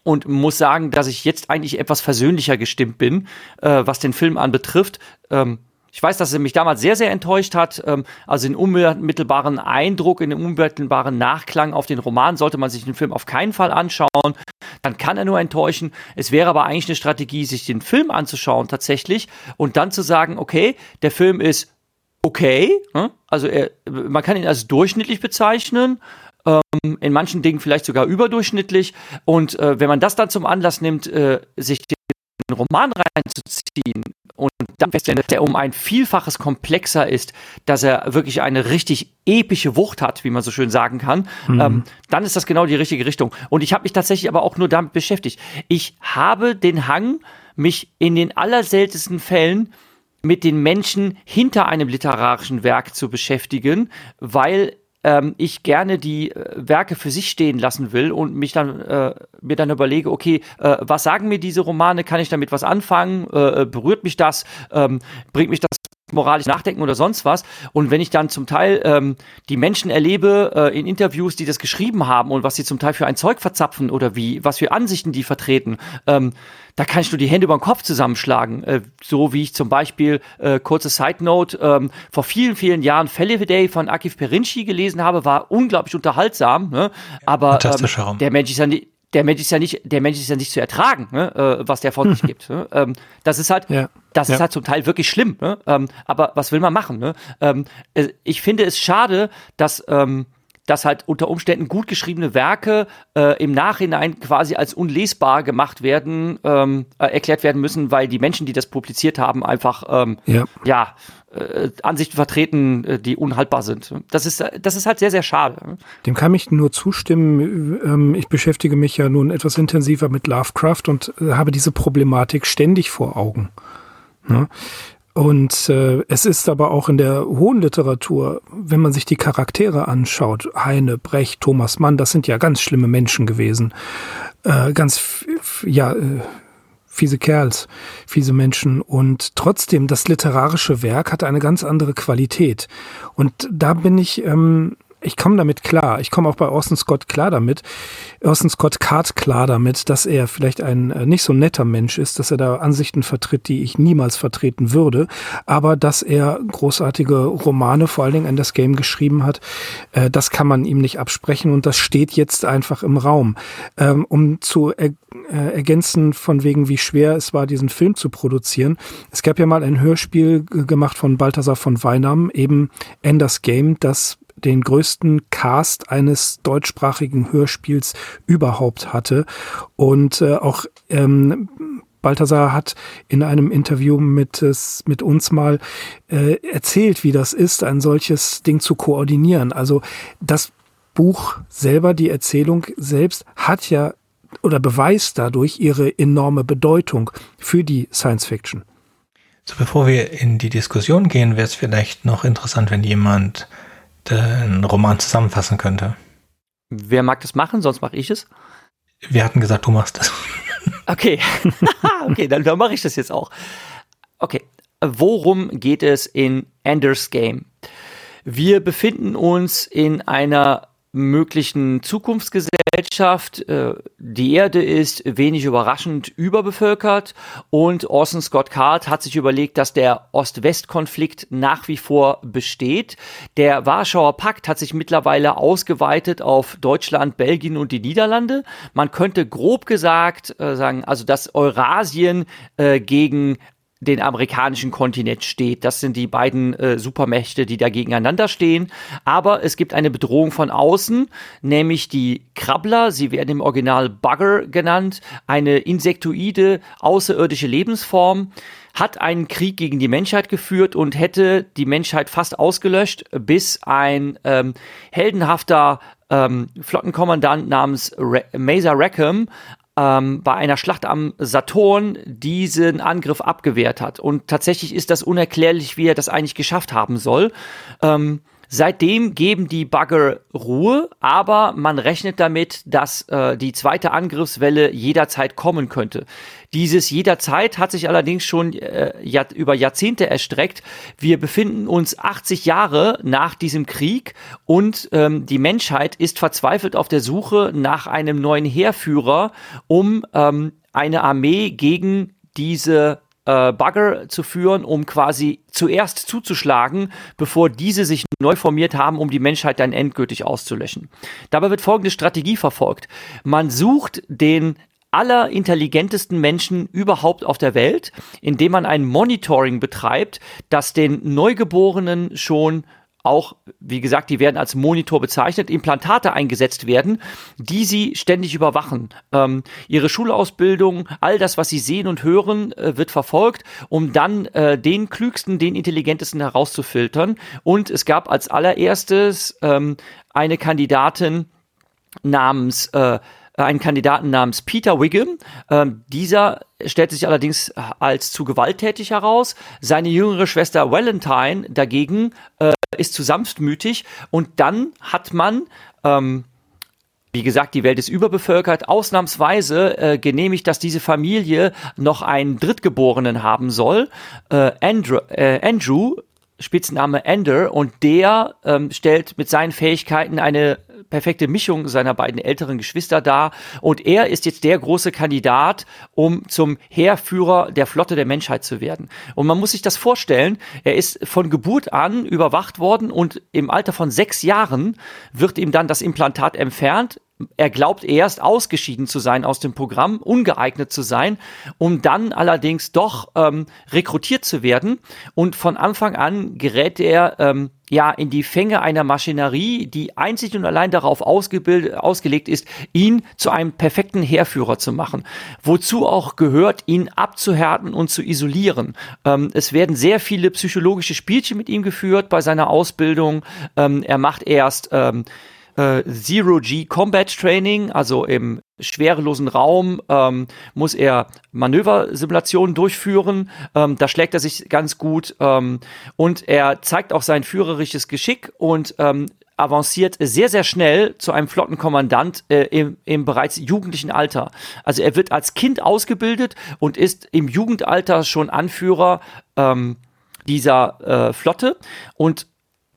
und muss sagen, dass ich jetzt eigentlich etwas versöhnlicher gestimmt bin, äh, was den Film anbetrifft. Ähm, ich weiß, dass er mich damals sehr, sehr enttäuscht hat. Ähm, also den unmittelbaren Eindruck, in den unmittelbaren Nachklang auf den Roman sollte man sich den Film auf keinen Fall anschauen. Dann kann er nur enttäuschen. Es wäre aber eigentlich eine Strategie, sich den Film anzuschauen tatsächlich und dann zu sagen, okay, der Film ist okay. Ne? Also er, man kann ihn als durchschnittlich bezeichnen ähm, in manchen Dingen vielleicht sogar überdurchschnittlich. Und äh, wenn man das dann zum Anlass nimmt, äh, sich den Roman reinzuziehen und dann feststellt, dass er um ein Vielfaches komplexer ist, dass er wirklich eine richtig epische Wucht hat, wie man so schön sagen kann, mhm. ähm, dann ist das genau die richtige Richtung. Und ich habe mich tatsächlich aber auch nur damit beschäftigt. Ich habe den Hang, mich in den allerseltensten Fällen mit den Menschen hinter einem literarischen Werk zu beschäftigen, weil ähm, ich gerne die äh, Werke für sich stehen lassen will und mich dann äh, mir dann überlege, okay, äh, was sagen mir diese Romane? Kann ich damit was anfangen? Äh, äh berührt mich das? Ähm, bringt mich das moralisch nachdenken oder sonst was. Und wenn ich dann zum Teil ähm, die Menschen erlebe äh, in Interviews, die das geschrieben haben und was sie zum Teil für ein Zeug verzapfen oder wie, was für Ansichten die vertreten, ähm, da kann ich nur die Hände über den Kopf zusammenschlagen. Äh, so wie ich zum Beispiel, äh, kurze Side Note, ähm, vor vielen, vielen Jahren Day von Akif Perinci gelesen habe, war unglaublich unterhaltsam. Ne? Aber ähm, der Mensch ist ja nicht der Mensch ist ja nicht, der Mensch ist ja nicht zu ertragen, ne, äh, was der von sich gibt. Ne? Ähm, das ist halt, ja. Das ja. ist halt zum Teil wirklich schlimm. Ne? Ähm, aber was will man machen? Ne? Ähm, äh, ich finde es schade, dass ähm, dass halt unter Umständen gut geschriebene Werke äh, im Nachhinein quasi als unlesbar gemacht werden, ähm, äh, erklärt werden müssen, weil die Menschen, die das publiziert haben, einfach ähm, ja, ja äh, Ansichten vertreten, äh, die unhaltbar sind. Das ist, das ist halt sehr, sehr schade. Dem kann ich nur zustimmen. Ähm, ich beschäftige mich ja nun etwas intensiver mit Lovecraft und äh, habe diese Problematik ständig vor Augen. Ne? Und äh, es ist aber auch in der hohen Literatur, wenn man sich die Charaktere anschaut, Heine, Brecht, Thomas Mann, das sind ja ganz schlimme Menschen gewesen. Äh, ganz, ja, äh, fiese Kerls, fiese Menschen. Und trotzdem, das literarische Werk hat eine ganz andere Qualität. Und da bin ich ähm, ich komme damit klar. Ich komme auch bei Orson Scott klar damit. Orson Scott Card klar damit, dass er vielleicht ein äh, nicht so netter Mensch ist, dass er da Ansichten vertritt, die ich niemals vertreten würde, aber dass er großartige Romane, vor allen Dingen an das Game geschrieben hat, äh, das kann man ihm nicht absprechen und das steht jetzt einfach im Raum. Ähm, um zu er äh, ergänzen von wegen, wie schwer es war, diesen Film zu produzieren. Es gab ja mal ein Hörspiel gemacht von Balthasar von Weinam, eben Enders Game, das den größten Cast eines deutschsprachigen Hörspiels überhaupt hatte. Und äh, auch ähm, Balthasar hat in einem Interview mit, mit uns mal äh, erzählt, wie das ist, ein solches Ding zu koordinieren. Also das Buch selber, die Erzählung selbst hat ja oder beweist dadurch ihre enorme Bedeutung für die Science Fiction. So, bevor wir in die Diskussion gehen, wäre es vielleicht noch interessant, wenn jemand den Roman zusammenfassen könnte. Wer mag das machen? Sonst mache ich es. Wir hatten gesagt, du machst das. Okay, okay, dann, dann mache ich das jetzt auch. Okay, worum geht es in Ender's Game? Wir befinden uns in einer möglichen Zukunftsgesellschaft. Äh, die Erde ist wenig überraschend überbevölkert und Orson Scott Card hat sich überlegt, dass der Ost-West-Konflikt nach wie vor besteht. Der Warschauer Pakt hat sich mittlerweile ausgeweitet auf Deutschland, Belgien und die Niederlande. Man könnte grob gesagt äh, sagen, also dass Eurasien äh, gegen den amerikanischen Kontinent steht. Das sind die beiden äh, Supermächte, die da gegeneinander stehen. Aber es gibt eine Bedrohung von außen, nämlich die Krabbler. Sie werden im Original Bugger genannt. Eine insektoide, außerirdische Lebensform hat einen Krieg gegen die Menschheit geführt und hätte die Menschheit fast ausgelöscht, bis ein ähm, heldenhafter ähm, Flottenkommandant namens Re Mesa Rackham ähm, bei einer Schlacht am Saturn diesen Angriff abgewehrt hat. Und tatsächlich ist das unerklärlich, wie er das eigentlich geschafft haben soll. Ähm, Seitdem geben die Bagger Ruhe, aber man rechnet damit, dass äh, die zweite Angriffswelle jederzeit kommen könnte. Dieses jederzeit hat sich allerdings schon äh, Jahr, über Jahrzehnte erstreckt. Wir befinden uns 80 Jahre nach diesem Krieg und ähm, die Menschheit ist verzweifelt auf der Suche nach einem neuen Heerführer, um ähm, eine Armee gegen diese äh, Bugger zu führen, um quasi zuerst zuzuschlagen, bevor diese sich neu formiert haben, um die Menschheit dann endgültig auszulöschen. Dabei wird folgende Strategie verfolgt. Man sucht den allerintelligentesten Menschen überhaupt auf der Welt, indem man ein Monitoring betreibt, das den Neugeborenen schon auch, wie gesagt, die werden als Monitor bezeichnet, Implantate eingesetzt werden, die sie ständig überwachen. Ähm, ihre Schulausbildung, all das, was sie sehen und hören, äh, wird verfolgt, um dann äh, den klügsten, den intelligentesten herauszufiltern. Und es gab als allererstes ähm, eine Kandidatin namens äh, einen Kandidaten namens Peter Wiggum. Ähm, dieser stellte sich allerdings als zu gewalttätig heraus. Seine jüngere Schwester Valentine dagegen äh, ist zu sanftmütig. Und dann hat man ähm, wie gesagt, die Welt ist überbevölkert. Ausnahmsweise äh, genehmigt, dass diese Familie noch einen Drittgeborenen haben soll. Äh, Andrew, äh, Andrew, Spitzname Ender, und der ähm, stellt mit seinen Fähigkeiten eine perfekte Mischung seiner beiden älteren Geschwister dar. Und er ist jetzt der große Kandidat, um zum Heerführer der Flotte der Menschheit zu werden. Und man muss sich das vorstellen, er ist von Geburt an überwacht worden und im Alter von sechs Jahren wird ihm dann das Implantat entfernt. Er glaubt erst ausgeschieden zu sein aus dem Programm, ungeeignet zu sein, um dann allerdings doch ähm, rekrutiert zu werden. Und von Anfang an gerät er ähm, ja in die Fänge einer Maschinerie, die einzig und allein darauf ausgelegt ist, ihn zu einem perfekten Heerführer zu machen. Wozu auch gehört, ihn abzuhärten und zu isolieren. Ähm, es werden sehr viele psychologische Spielchen mit ihm geführt bei seiner Ausbildung. Ähm, er macht erst ähm, äh, Zero-G Combat Training, also im schwerelosen Raum ähm, muss er Manöversimulationen durchführen. Ähm, da schlägt er sich ganz gut ähm, und er zeigt auch sein führerisches Geschick und ähm, avanciert sehr, sehr schnell zu einem Flottenkommandant äh, im, im bereits jugendlichen Alter. Also er wird als Kind ausgebildet und ist im Jugendalter schon Anführer ähm, dieser äh, Flotte und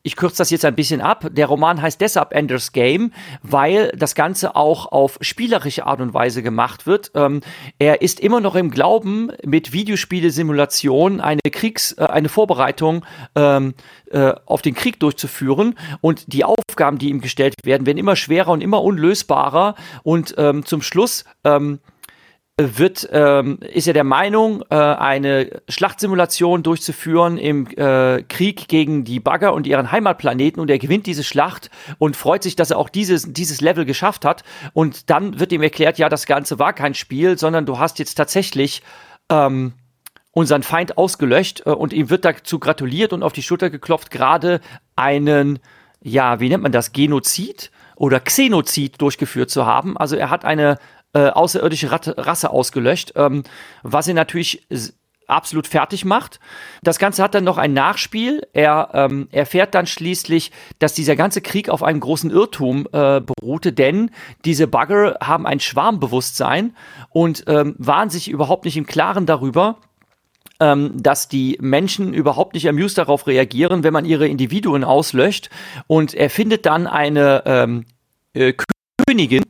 ich kürze das jetzt ein bisschen ab. Der Roman heißt deshalb Ender's Game, weil das Ganze auch auf spielerische Art und Weise gemacht wird. Ähm, er ist immer noch im Glauben, mit Videospiele-Simulation eine Kriegs-, äh, eine Vorbereitung ähm, äh, auf den Krieg durchzuführen. Und die Aufgaben, die ihm gestellt werden, werden immer schwerer und immer unlösbarer. Und ähm, zum Schluss ähm, wird, ähm, ist er der Meinung, äh, eine Schlachtsimulation durchzuführen im äh, Krieg gegen die Bagger und ihren Heimatplaneten und er gewinnt diese Schlacht und freut sich, dass er auch dieses, dieses Level geschafft hat. Und dann wird ihm erklärt, ja, das Ganze war kein Spiel, sondern du hast jetzt tatsächlich ähm, unseren Feind ausgelöscht äh, und ihm wird dazu gratuliert und auf die Schulter geklopft, gerade einen, ja, wie nennt man das, Genozid? oder Xenozid durchgeführt zu haben. Also er hat eine äh, außerirdische Rasse ausgelöscht, ähm, was ihn natürlich absolut fertig macht. Das Ganze hat dann noch ein Nachspiel. Er ähm, erfährt dann schließlich, dass dieser ganze Krieg auf einem großen Irrtum äh, beruhte, denn diese Bugger haben ein Schwarmbewusstsein und ähm, waren sich überhaupt nicht im Klaren darüber, ähm, dass die Menschen überhaupt nicht amused darauf reagieren, wenn man ihre Individuen auslöscht. Und er findet dann eine ähm, äh, Königin,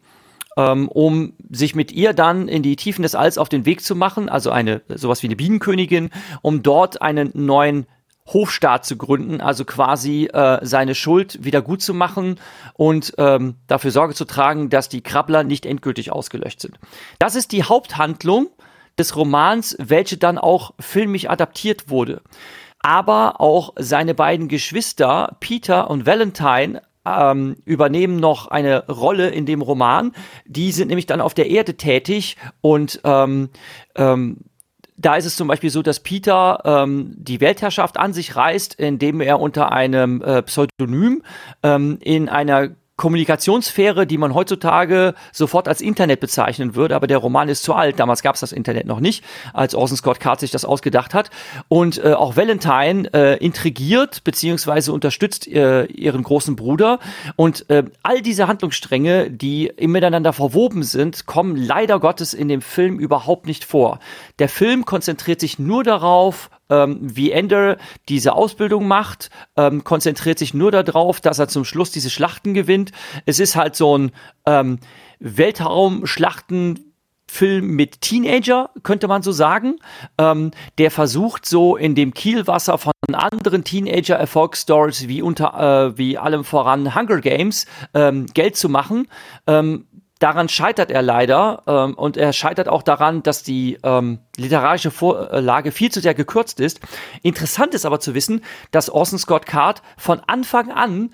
ähm, um sich mit ihr dann in die Tiefen des Alls auf den Weg zu machen, also eine sowas wie eine Bienenkönigin, um dort einen neuen Hofstaat zu gründen, also quasi äh, seine Schuld wieder gut zu machen und ähm, dafür Sorge zu tragen, dass die Krabbler nicht endgültig ausgelöscht sind. Das ist die Haupthandlung des Romans, welche dann auch filmisch adaptiert wurde. Aber auch seine beiden Geschwister, Peter und Valentine, ähm, übernehmen noch eine Rolle in dem Roman. Die sind nämlich dann auf der Erde tätig und ähm, ähm, da ist es zum Beispiel so, dass Peter ähm, die Weltherrschaft an sich reißt, indem er unter einem äh, Pseudonym ähm, in einer Kommunikationssphäre, die man heutzutage sofort als Internet bezeichnen würde, aber der Roman ist zu alt. Damals gab es das Internet noch nicht, als Orson Scott Card sich das ausgedacht hat. Und äh, auch Valentine äh, intrigiert beziehungsweise unterstützt äh, ihren großen Bruder. Und äh, all diese Handlungsstränge, die miteinander verwoben sind, kommen leider Gottes in dem Film überhaupt nicht vor. Der Film konzentriert sich nur darauf, ähm, wie Ender diese Ausbildung macht, ähm, konzentriert sich nur darauf, dass er zum Schluss diese Schlachten gewinnt. Es ist halt so ein ähm, Weltraumschlachten Film mit Teenager, könnte man so sagen. Ähm, der versucht so in dem Kielwasser von anderen Teenager-Erfolgsstories wie unter äh, wie allem voran Hunger Games ähm, Geld zu machen. Ähm, daran scheitert er leider ähm, und er scheitert auch daran, dass die ähm, literarische Vorlage viel zu sehr gekürzt ist. Interessant ist aber zu wissen, dass Orson Scott Card von Anfang an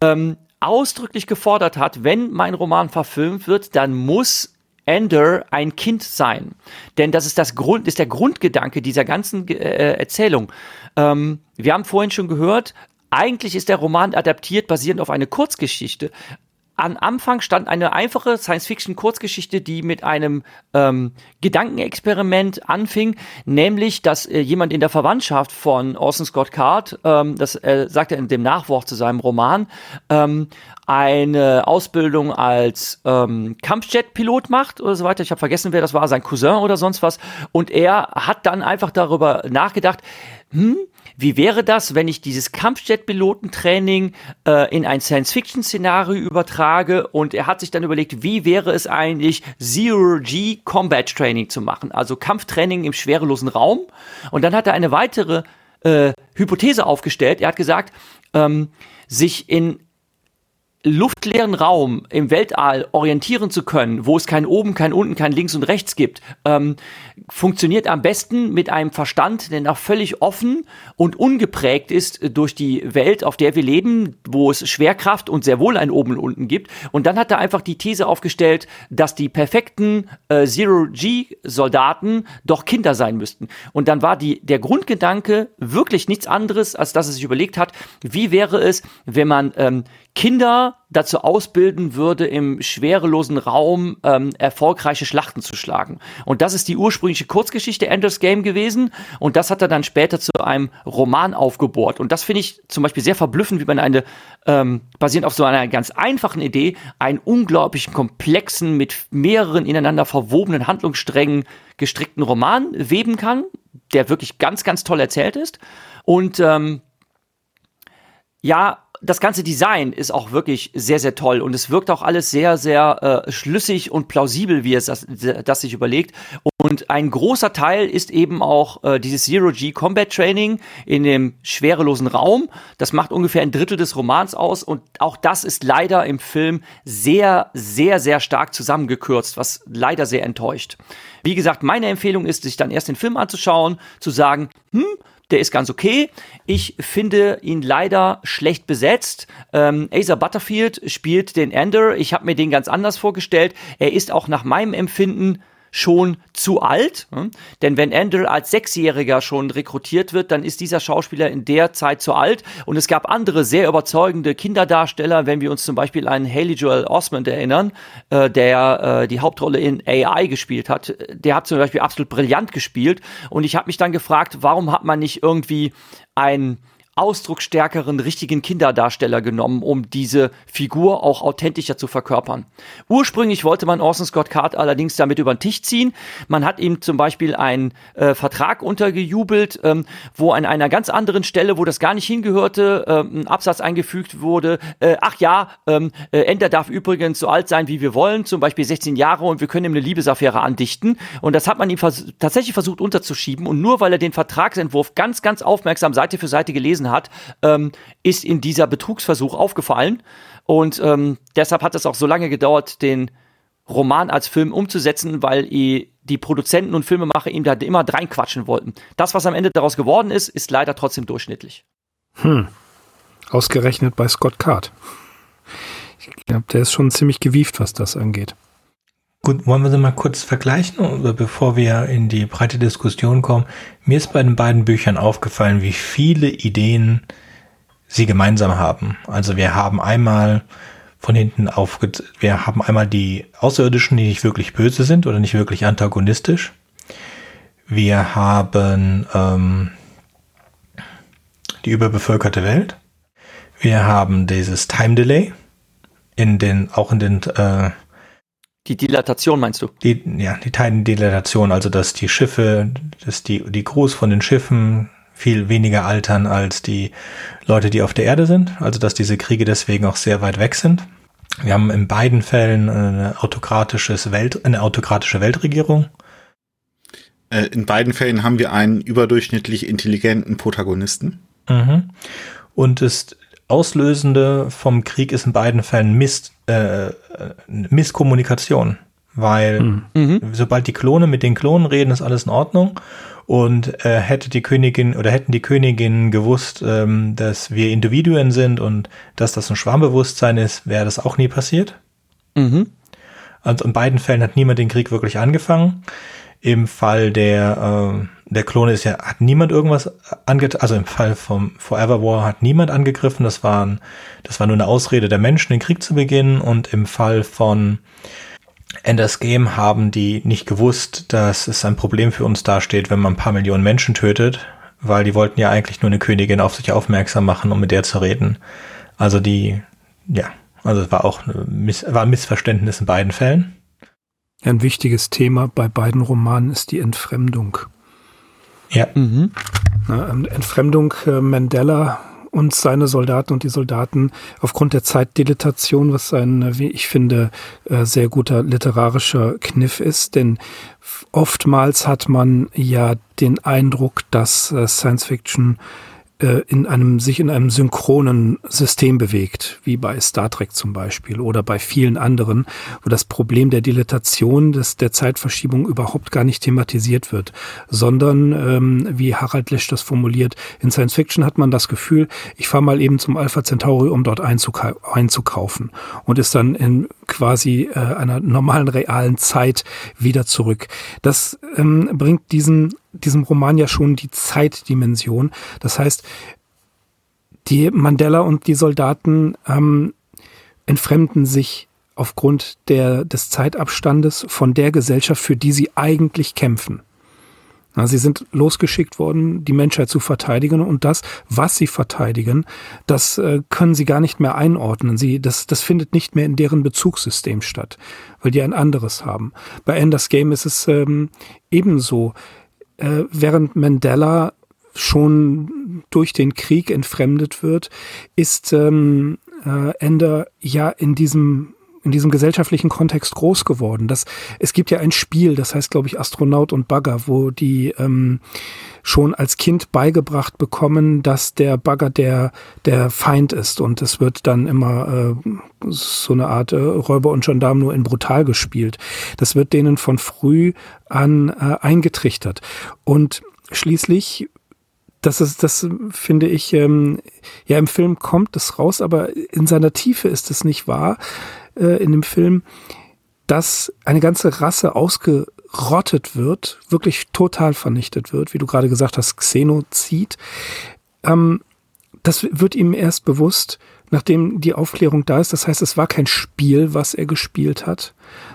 ähm, ausdrücklich gefordert hat, wenn mein Roman verfilmt wird, dann muss Ender ein Kind sein. Denn das ist das Grund, ist der Grundgedanke dieser ganzen äh, Erzählung. Ähm, wir haben vorhin schon gehört, eigentlich ist der Roman adaptiert basierend auf eine Kurzgeschichte am Anfang stand eine einfache Science-Fiction-Kurzgeschichte, die mit einem ähm, Gedankenexperiment anfing, nämlich, dass äh, jemand in der Verwandtschaft von Orson Scott Card, ähm, das äh, sagt er in dem Nachwort zu seinem Roman, ähm, eine Ausbildung als ähm, Kampfjet-Pilot macht oder so weiter. Ich habe vergessen, wer das war, sein Cousin oder sonst was. Und er hat dann einfach darüber nachgedacht, hm, wie wäre das, wenn ich dieses Kampfjet-Pilotentraining äh, in ein Science-Fiction-Szenario übertrage? Und er hat sich dann überlegt, wie wäre es eigentlich, Zero-G Combat Training zu machen, also Kampftraining im schwerelosen Raum. Und dann hat er eine weitere äh, Hypothese aufgestellt. Er hat gesagt, ähm, sich in luftleeren Raum im Weltall orientieren zu können, wo es kein oben, kein unten, kein links und rechts gibt, ähm, funktioniert am besten mit einem Verstand, der noch völlig offen und ungeprägt ist durch die Welt, auf der wir leben, wo es Schwerkraft und sehr wohl ein oben und unten gibt. Und dann hat er einfach die These aufgestellt, dass die perfekten äh, Zero-G-Soldaten doch Kinder sein müssten. Und dann war die, der Grundgedanke wirklich nichts anderes, als dass er sich überlegt hat, wie wäre es, wenn man ähm, Kinder dazu ausbilden würde, im schwerelosen Raum ähm, erfolgreiche Schlachten zu schlagen. Und das ist die ursprüngliche Kurzgeschichte Ender's Game gewesen. Und das hat er dann später zu einem Roman aufgebohrt. Und das finde ich zum Beispiel sehr verblüffend, wie man eine, ähm, basierend auf so einer ganz einfachen Idee, einen unglaublich komplexen, mit mehreren ineinander verwobenen Handlungssträngen gestrickten Roman weben kann, der wirklich ganz, ganz toll erzählt ist. Und ähm, ja, das ganze Design ist auch wirklich sehr, sehr toll und es wirkt auch alles sehr, sehr äh, schlüssig und plausibel, wie es das, das sich überlegt. Und ein großer Teil ist eben auch äh, dieses Zero-G Combat Training in dem schwerelosen Raum. Das macht ungefähr ein Drittel des Romans aus und auch das ist leider im Film sehr, sehr, sehr stark zusammengekürzt, was leider sehr enttäuscht. Wie gesagt, meine Empfehlung ist, sich dann erst den Film anzuschauen, zu sagen, hm, der ist ganz okay. Ich finde ihn leider schlecht besetzt. Ähm, Asa Butterfield spielt den Ender. Ich habe mir den ganz anders vorgestellt. Er ist auch nach meinem Empfinden schon zu alt. Hm? Denn wenn Andrew als Sechsjähriger schon rekrutiert wird, dann ist dieser Schauspieler in der Zeit zu alt. Und es gab andere sehr überzeugende Kinderdarsteller, wenn wir uns zum Beispiel an Haley Joel Osment erinnern, äh, der äh, die Hauptrolle in AI gespielt hat. Der hat zum Beispiel absolut brillant gespielt. Und ich habe mich dann gefragt, warum hat man nicht irgendwie ein ausdrucksstärkeren, richtigen Kinderdarsteller genommen, um diese Figur auch authentischer zu verkörpern. Ursprünglich wollte man Orson Scott Card allerdings damit über den Tisch ziehen. Man hat ihm zum Beispiel einen äh, Vertrag untergejubelt, ähm, wo an einer ganz anderen Stelle, wo das gar nicht hingehörte, äh, ein Absatz eingefügt wurde. Äh, ach ja, ähm, äh, Ender darf übrigens so alt sein, wie wir wollen, zum Beispiel 16 Jahre und wir können ihm eine Liebesaffäre andichten. Und das hat man ihm vers tatsächlich versucht unterzuschieben. Und nur weil er den Vertragsentwurf ganz, ganz aufmerksam Seite für Seite gelesen gelesen hat, ähm, ist in dieser Betrugsversuch aufgefallen. Und ähm, deshalb hat es auch so lange gedauert, den Roman als Film umzusetzen, weil die Produzenten und Filmemacher ihm da immer reinquatschen wollten. Das, was am Ende daraus geworden ist, ist leider trotzdem durchschnittlich. Hm. Ausgerechnet bei Scott Card. Ich glaube, der ist schon ziemlich gewieft, was das angeht. Gut, wollen wir sie mal kurz vergleichen, bevor wir in die breite Diskussion kommen? Mir ist bei den beiden Büchern aufgefallen, wie viele Ideen sie gemeinsam haben. Also wir haben einmal von hinten auf, wir haben einmal die Außerirdischen, die nicht wirklich böse sind oder nicht wirklich antagonistisch. Wir haben ähm, die überbevölkerte Welt. Wir haben dieses Time Delay in den, auch in den äh, die Dilatation meinst du? Die, ja, die Titan-Dilatation, also dass die Schiffe, dass die, die Crews von den Schiffen viel weniger altern als die Leute, die auf der Erde sind. Also dass diese Kriege deswegen auch sehr weit weg sind. Wir haben in beiden Fällen eine, autokratisches Welt, eine autokratische Weltregierung. Äh, in beiden Fällen haben wir einen überdurchschnittlich intelligenten Protagonisten. Mhm. Und das Auslösende vom Krieg ist in beiden Fällen Mist, äh, Misskommunikation. Weil hm. mhm. sobald die Klone mit den Klonen reden, ist alles in Ordnung. Und äh, hätte die Königin oder hätten die Königinnen gewusst, ähm, dass wir Individuen sind und dass das ein Schwarmbewusstsein ist, wäre das auch nie passiert. Mhm. Also in beiden Fällen hat niemand den Krieg wirklich angefangen. Im Fall der, äh, der Klone ist ja, hat niemand irgendwas angetan, also im Fall vom Forever War hat niemand angegriffen, das war, das war nur eine Ausrede der Menschen, den Krieg zu beginnen und im Fall von Enders Game haben die nicht gewusst, dass es ein Problem für uns dasteht, wenn man ein paar Millionen Menschen tötet, weil die wollten ja eigentlich nur eine Königin auf sich aufmerksam machen, um mit der zu reden. Also die, ja, also es war auch war ein Missverständnis in beiden Fällen. Ein wichtiges Thema bei beiden Romanen ist die Entfremdung. Ja. Mhm. Entfremdung äh, Mandela und seine Soldaten und die Soldaten aufgrund der Zeitdilatation, was ein, äh, wie ich finde, äh, sehr guter literarischer Kniff ist. Denn oftmals hat man ja den Eindruck, dass Science Fiction äh, in einem, sich in einem synchronen System bewegt, wie bei Star Trek zum Beispiel oder bei vielen anderen, wo das Problem der Dilatation des, der Zeitverschiebung überhaupt gar nicht thematisiert wird, sondern, ähm, wie Harald Lesch das formuliert, in Science Fiction hat man das Gefühl, ich fahre mal eben zum Alpha Centauri, um dort einzukau einzukaufen und ist dann in quasi äh, einer normalen, realen Zeit wieder zurück. Das ähm, bringt diesen, diesem Roman ja schon die Zeitdimension. Das heißt, die Mandela und die Soldaten ähm, entfremden sich aufgrund der, des Zeitabstandes von der Gesellschaft, für die sie eigentlich kämpfen. Na, sie sind losgeschickt worden, die Menschheit zu verteidigen und das, was sie verteidigen, das äh, können sie gar nicht mehr einordnen. Sie, das, das findet nicht mehr in deren Bezugssystem statt, weil die ein anderes haben. Bei Enders Game ist es ähm, ebenso. Äh, während Mandela schon durch den Krieg entfremdet wird, ist ähm, äh, Ender ja in diesem in diesem gesellschaftlichen Kontext groß geworden. Das, es gibt ja ein Spiel, das heißt, glaube ich, Astronaut und Bagger, wo die ähm, schon als Kind beigebracht bekommen, dass der Bagger der, der Feind ist. Und es wird dann immer äh, so eine Art äh, Räuber und Gendarm nur in brutal gespielt. Das wird denen von früh an äh, eingetrichtert. Und schließlich das ist, das finde ich, ähm, ja, im Film kommt es raus, aber in seiner Tiefe ist es nicht wahr äh, in dem Film, dass eine ganze Rasse ausgerottet wird, wirklich total vernichtet wird, wie du gerade gesagt hast, Xenozid. Ähm, das wird ihm erst bewusst, nachdem die Aufklärung da ist. Das heißt, es war kein Spiel, was er gespielt hat,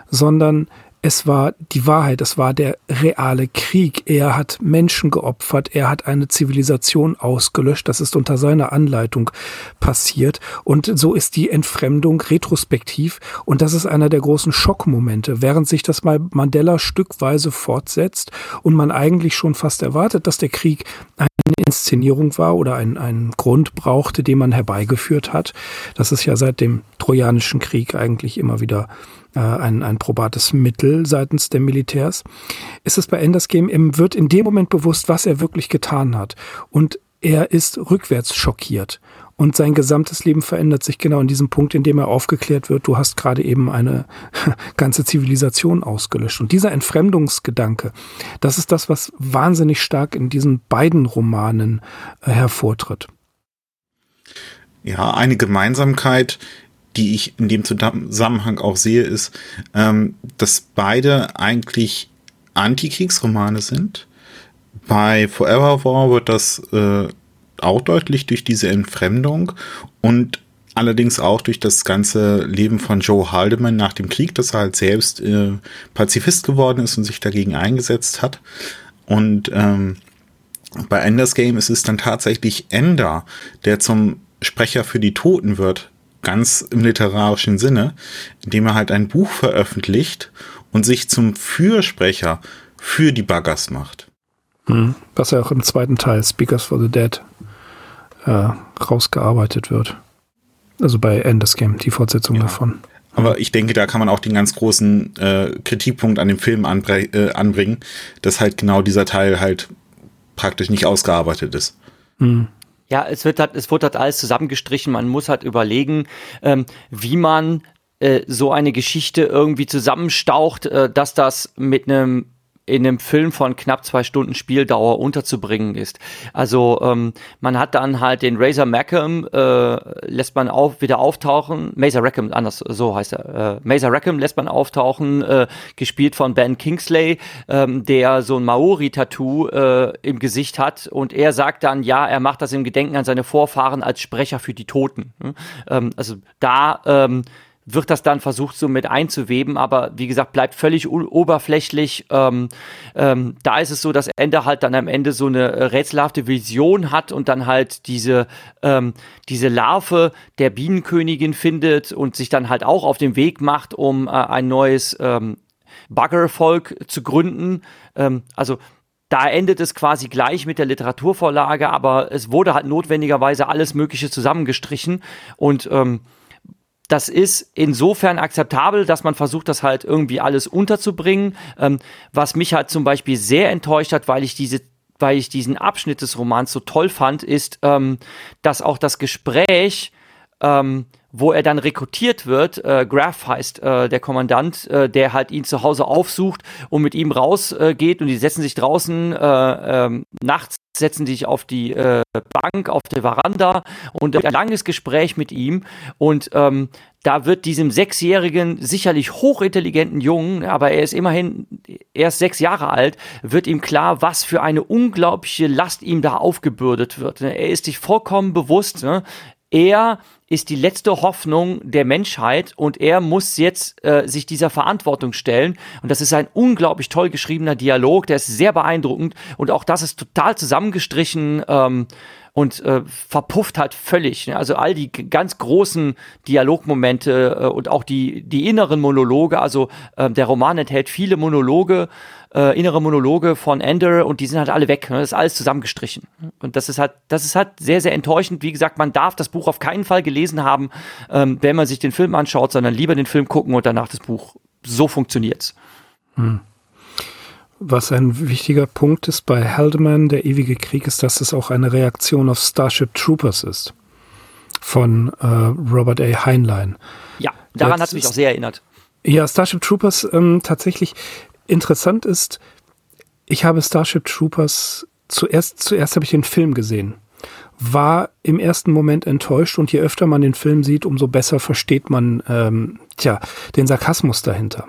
sondern es war die Wahrheit, es war der reale Krieg. Er hat Menschen geopfert, er hat eine Zivilisation ausgelöscht, das ist unter seiner Anleitung passiert. Und so ist die Entfremdung retrospektiv und das ist einer der großen Schockmomente, während sich das mal Mandela stückweise fortsetzt und man eigentlich schon fast erwartet, dass der Krieg eine Inszenierung war oder ein, einen Grund brauchte, den man herbeigeführt hat. Das ist ja seit dem Trojanischen Krieg eigentlich immer wieder äh, ein, ein probates Mittel seitens der Militärs, ist es bei Enders Game, ihm wird in dem Moment bewusst, was er wirklich getan hat. Und er ist rückwärts schockiert. Und sein gesamtes Leben verändert sich genau in diesem Punkt, in dem er aufgeklärt wird, du hast gerade eben eine ganze Zivilisation ausgelöscht. Und dieser Entfremdungsgedanke, das ist das, was wahnsinnig stark in diesen beiden Romanen äh, hervortritt. Ja, eine Gemeinsamkeit, die ich in dem Zusammenhang auch sehe, ist, ähm, dass beide eigentlich Antikriegsromane sind. Bei Forever War wird das äh, auch deutlich durch diese Entfremdung und allerdings auch durch das ganze Leben von Joe Haldeman nach dem Krieg, dass er halt selbst äh, Pazifist geworden ist und sich dagegen eingesetzt hat. Und ähm, bei Enders Game ist es dann tatsächlich Ender, der zum Sprecher für die Toten wird, ganz im literarischen Sinne, indem er halt ein Buch veröffentlicht und sich zum Fürsprecher für die Buggers macht. Hm. Was ja auch im zweiten Teil, Speakers for the Dead, äh, rausgearbeitet wird. Also bei Enders Game, die Fortsetzung ja. davon. Aber ich denke, da kann man auch den ganz großen äh, Kritikpunkt an dem Film äh, anbringen, dass halt genau dieser Teil halt praktisch nicht ausgearbeitet ist. Hm. Ja, es wird halt, es wird halt alles zusammengestrichen. Man muss halt überlegen, ähm, wie man äh, so eine Geschichte irgendwie zusammenstaucht, äh, dass das mit einem in einem Film von knapp zwei Stunden Spieldauer unterzubringen ist. Also ähm, man hat dann halt den Razor Mackham, äh, lässt man auf, wieder auftauchen, Mazer Rackham, anders, so heißt er, äh, Mazer Rackham lässt man auftauchen, äh, gespielt von Ben Kingsley, ähm, der so ein Maori-Tattoo äh, im Gesicht hat und er sagt dann, ja, er macht das im Gedenken an seine Vorfahren als Sprecher für die Toten. Ähm, also da ähm, wird das dann versucht so mit einzuweben, aber wie gesagt, bleibt völlig oberflächlich. Ähm, ähm, da ist es so, dass Ende halt dann am Ende so eine äh, rätselhafte Vision hat und dann halt diese, ähm, diese Larve der Bienenkönigin findet und sich dann halt auch auf den Weg macht, um äh, ein neues ähm, Buggervolk zu gründen. Ähm, also da endet es quasi gleich mit der Literaturvorlage, aber es wurde halt notwendigerweise alles Mögliche zusammengestrichen und ähm, das ist insofern akzeptabel, dass man versucht, das halt irgendwie alles unterzubringen. Ähm, was mich halt zum Beispiel sehr enttäuscht hat, weil ich diese weil ich diesen Abschnitt des Romans so toll fand, ist, ähm, dass auch das Gespräch ähm, wo er dann rekrutiert wird. Äh, Graf heißt äh, der Kommandant, äh, der halt ihn zu Hause aufsucht und mit ihm rausgeht äh, und die setzen sich draußen äh, ähm, nachts setzen sich auf die äh, Bank, auf der Veranda und ein langes Gespräch mit ihm und ähm, da wird diesem sechsjährigen, sicherlich hochintelligenten Jungen, aber er ist immerhin erst sechs Jahre alt, wird ihm klar, was für eine unglaubliche Last ihm da aufgebürdet wird. Er ist sich vollkommen bewusst, ne? Er ist die letzte Hoffnung der Menschheit und er muss jetzt äh, sich dieser Verantwortung stellen. Und das ist ein unglaublich toll geschriebener Dialog, der ist sehr beeindruckend und auch das ist total zusammengestrichen. Ähm, und äh, verpufft halt völlig. Ne? Also all die ganz großen Dialogmomente äh, und auch die, die inneren Monologe, also äh, der Roman enthält viele Monologe, äh, innere Monologe von Ender und die sind halt alle weg. Ne? Das ist alles zusammengestrichen. Und das ist halt, das ist halt sehr, sehr enttäuschend. Wie gesagt, man darf das Buch auf keinen Fall gelesen haben, ähm, wenn man sich den Film anschaut, sondern lieber den Film gucken und danach das Buch. So funktioniert's. Hm. Was ein wichtiger Punkt ist bei Haldeman, der ewige Krieg, ist, dass es auch eine Reaktion auf Starship Troopers ist. Von äh, Robert A. Heinlein. Ja, daran hat es mich auch sehr erinnert. Ja, Starship Troopers ähm, tatsächlich Interessant ist, ich habe Starship Troopers zuerst, zuerst habe ich den Film gesehen. War im ersten Moment enttäuscht und je öfter man den Film sieht, umso besser versteht man, ähm, tja, den Sarkasmus dahinter.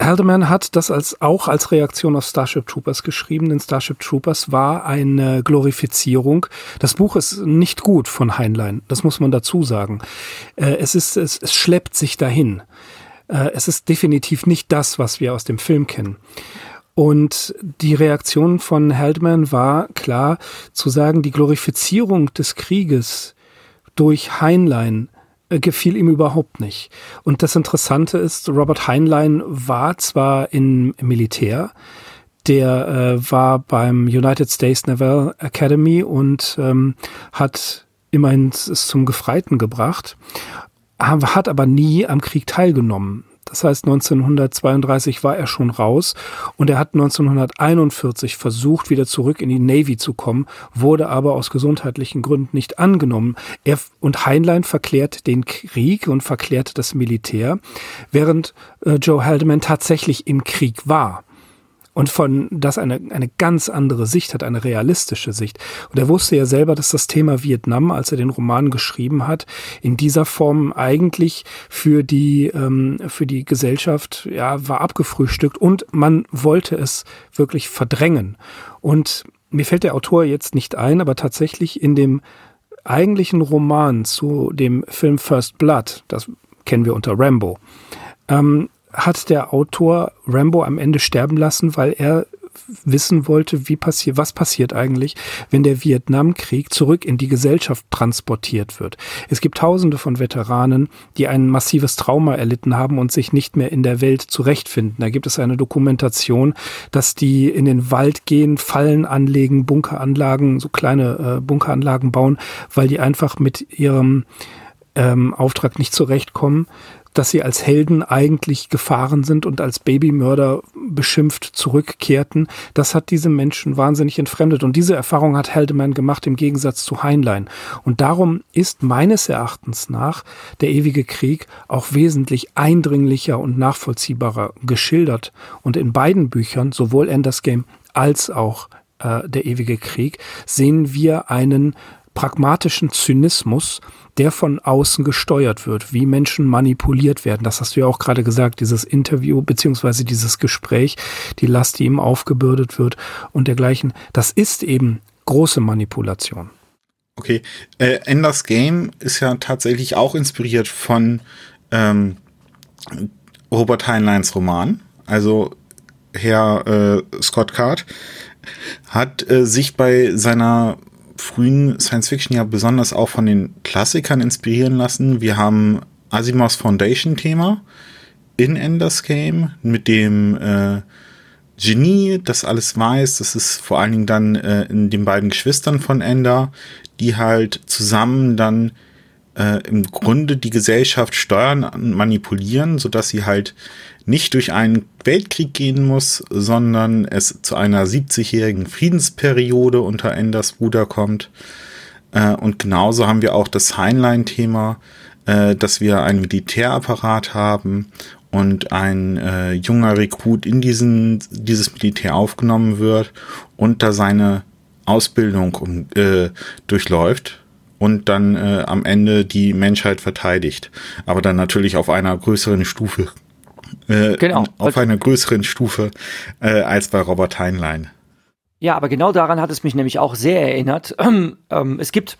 Haldeman hat das als, auch als Reaktion auf Starship Troopers geschrieben, denn Starship Troopers war eine Glorifizierung. Das Buch ist nicht gut von Heinlein, das muss man dazu sagen. Äh, es, ist, es, es schleppt sich dahin. Äh, es ist definitiv nicht das, was wir aus dem Film kennen. Und die Reaktion von Heldman war klar zu sagen, die Glorifizierung des Krieges durch Heinlein äh, gefiel ihm überhaupt nicht. Und das Interessante ist, Robert Heinlein war zwar im Militär, der äh, war beim United States Naval Academy und ähm, hat immerhin es zum Gefreiten gebracht hat aber nie am Krieg teilgenommen. Das heißt, 1932 war er schon raus und er hat 1941 versucht, wieder zurück in die Navy zu kommen, wurde aber aus gesundheitlichen Gründen nicht angenommen. Er und Heinlein verklärt den Krieg und verklärt das Militär, während äh, Joe Haldeman tatsächlich im Krieg war und von das eine, eine ganz andere Sicht hat, eine realistische Sicht. Und er wusste ja selber, dass das Thema Vietnam, als er den Roman geschrieben hat, in dieser Form eigentlich für die, ähm, für die Gesellschaft ja, war abgefrühstückt und man wollte es wirklich verdrängen. Und mir fällt der Autor jetzt nicht ein, aber tatsächlich in dem eigentlichen Roman zu dem Film First Blood, das kennen wir unter Rambo, ähm, hat der Autor Rambo am Ende sterben lassen, weil er wissen wollte, wie passiert, was passiert eigentlich, wenn der Vietnamkrieg zurück in die Gesellschaft transportiert wird. Es gibt Tausende von Veteranen, die ein massives Trauma erlitten haben und sich nicht mehr in der Welt zurechtfinden. Da gibt es eine Dokumentation, dass die in den Wald gehen, Fallen anlegen, Bunkeranlagen, so kleine äh, Bunkeranlagen bauen, weil die einfach mit ihrem ähm, Auftrag nicht zurechtkommen dass sie als Helden eigentlich gefahren sind und als Babymörder beschimpft zurückkehrten, das hat diese Menschen wahnsinnig entfremdet. Und diese Erfahrung hat Heldemann gemacht im Gegensatz zu Heinlein. Und darum ist meines Erachtens nach der ewige Krieg auch wesentlich eindringlicher und nachvollziehbarer geschildert. Und in beiden Büchern, sowohl Enders Game als auch äh, der ewige Krieg, sehen wir einen pragmatischen Zynismus, der von außen gesteuert wird, wie Menschen manipuliert werden. Das hast du ja auch gerade gesagt, dieses Interview beziehungsweise dieses Gespräch, die Last, die ihm aufgebürdet wird und dergleichen. Das ist eben große Manipulation. Okay, äh, Enders Game ist ja tatsächlich auch inspiriert von ähm, Robert Heinleins Roman. Also Herr äh, Scott Card hat äh, sich bei seiner frühen Science Fiction ja besonders auch von den Klassikern inspirieren lassen. Wir haben Asimovs Foundation Thema in Enders Game mit dem äh, Genie, das alles weiß. Das ist vor allen Dingen dann äh, in den beiden Geschwistern von Ender, die halt zusammen dann äh, im Grunde die Gesellschaft steuern und manipulieren, sodass sie halt nicht durch einen Weltkrieg gehen muss, sondern es zu einer 70-jährigen Friedensperiode unter Enders Bruder kommt. Äh, und genauso haben wir auch das Heinlein-Thema, äh, dass wir einen Militärapparat haben und ein äh, junger Rekrut in diesen, dieses Militär aufgenommen wird und da seine Ausbildung um, äh, durchläuft und dann äh, am Ende die Menschheit verteidigt. Aber dann natürlich auf einer größeren Stufe. Äh, genau. Auf einer größeren Stufe äh, als bei Robert Heinlein. Ja, aber genau daran hat es mich nämlich auch sehr erinnert. Ähm, es gibt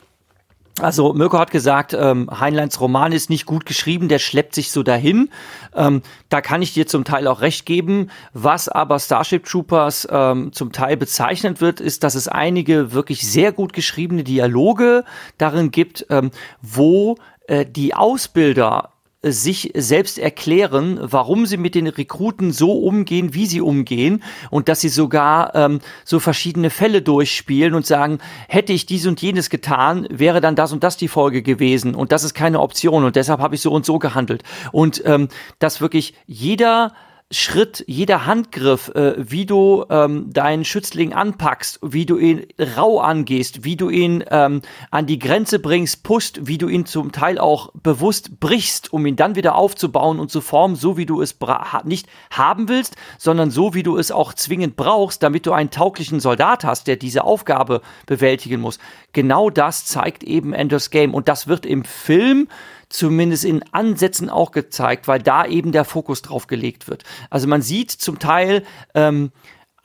also Mirko hat gesagt, ähm, Heinleins Roman ist nicht gut geschrieben, der schleppt sich so dahin. Ähm, da kann ich dir zum Teil auch recht geben. Was aber Starship Troopers ähm, zum Teil bezeichnet wird, ist, dass es einige wirklich sehr gut geschriebene Dialoge darin gibt, ähm, wo äh, die Ausbilder sich selbst erklären, warum sie mit den Rekruten so umgehen, wie sie umgehen und dass sie sogar ähm, so verschiedene Fälle durchspielen und sagen, hätte ich dies und jenes getan, wäre dann das und das die Folge gewesen und das ist keine Option und deshalb habe ich so und so gehandelt. Und ähm, dass wirklich jeder Schritt, jeder Handgriff, äh, wie du ähm, deinen Schützling anpackst, wie du ihn rau angehst, wie du ihn ähm, an die Grenze bringst, pusht, wie du ihn zum Teil auch bewusst brichst, um ihn dann wieder aufzubauen und zu formen, so wie du es nicht haben willst, sondern so wie du es auch zwingend brauchst, damit du einen tauglichen Soldat hast, der diese Aufgabe bewältigen muss. Genau das zeigt eben Enders Game und das wird im Film zumindest in Ansätzen auch gezeigt, weil da eben der Fokus drauf gelegt wird. Also man sieht zum Teil ähm,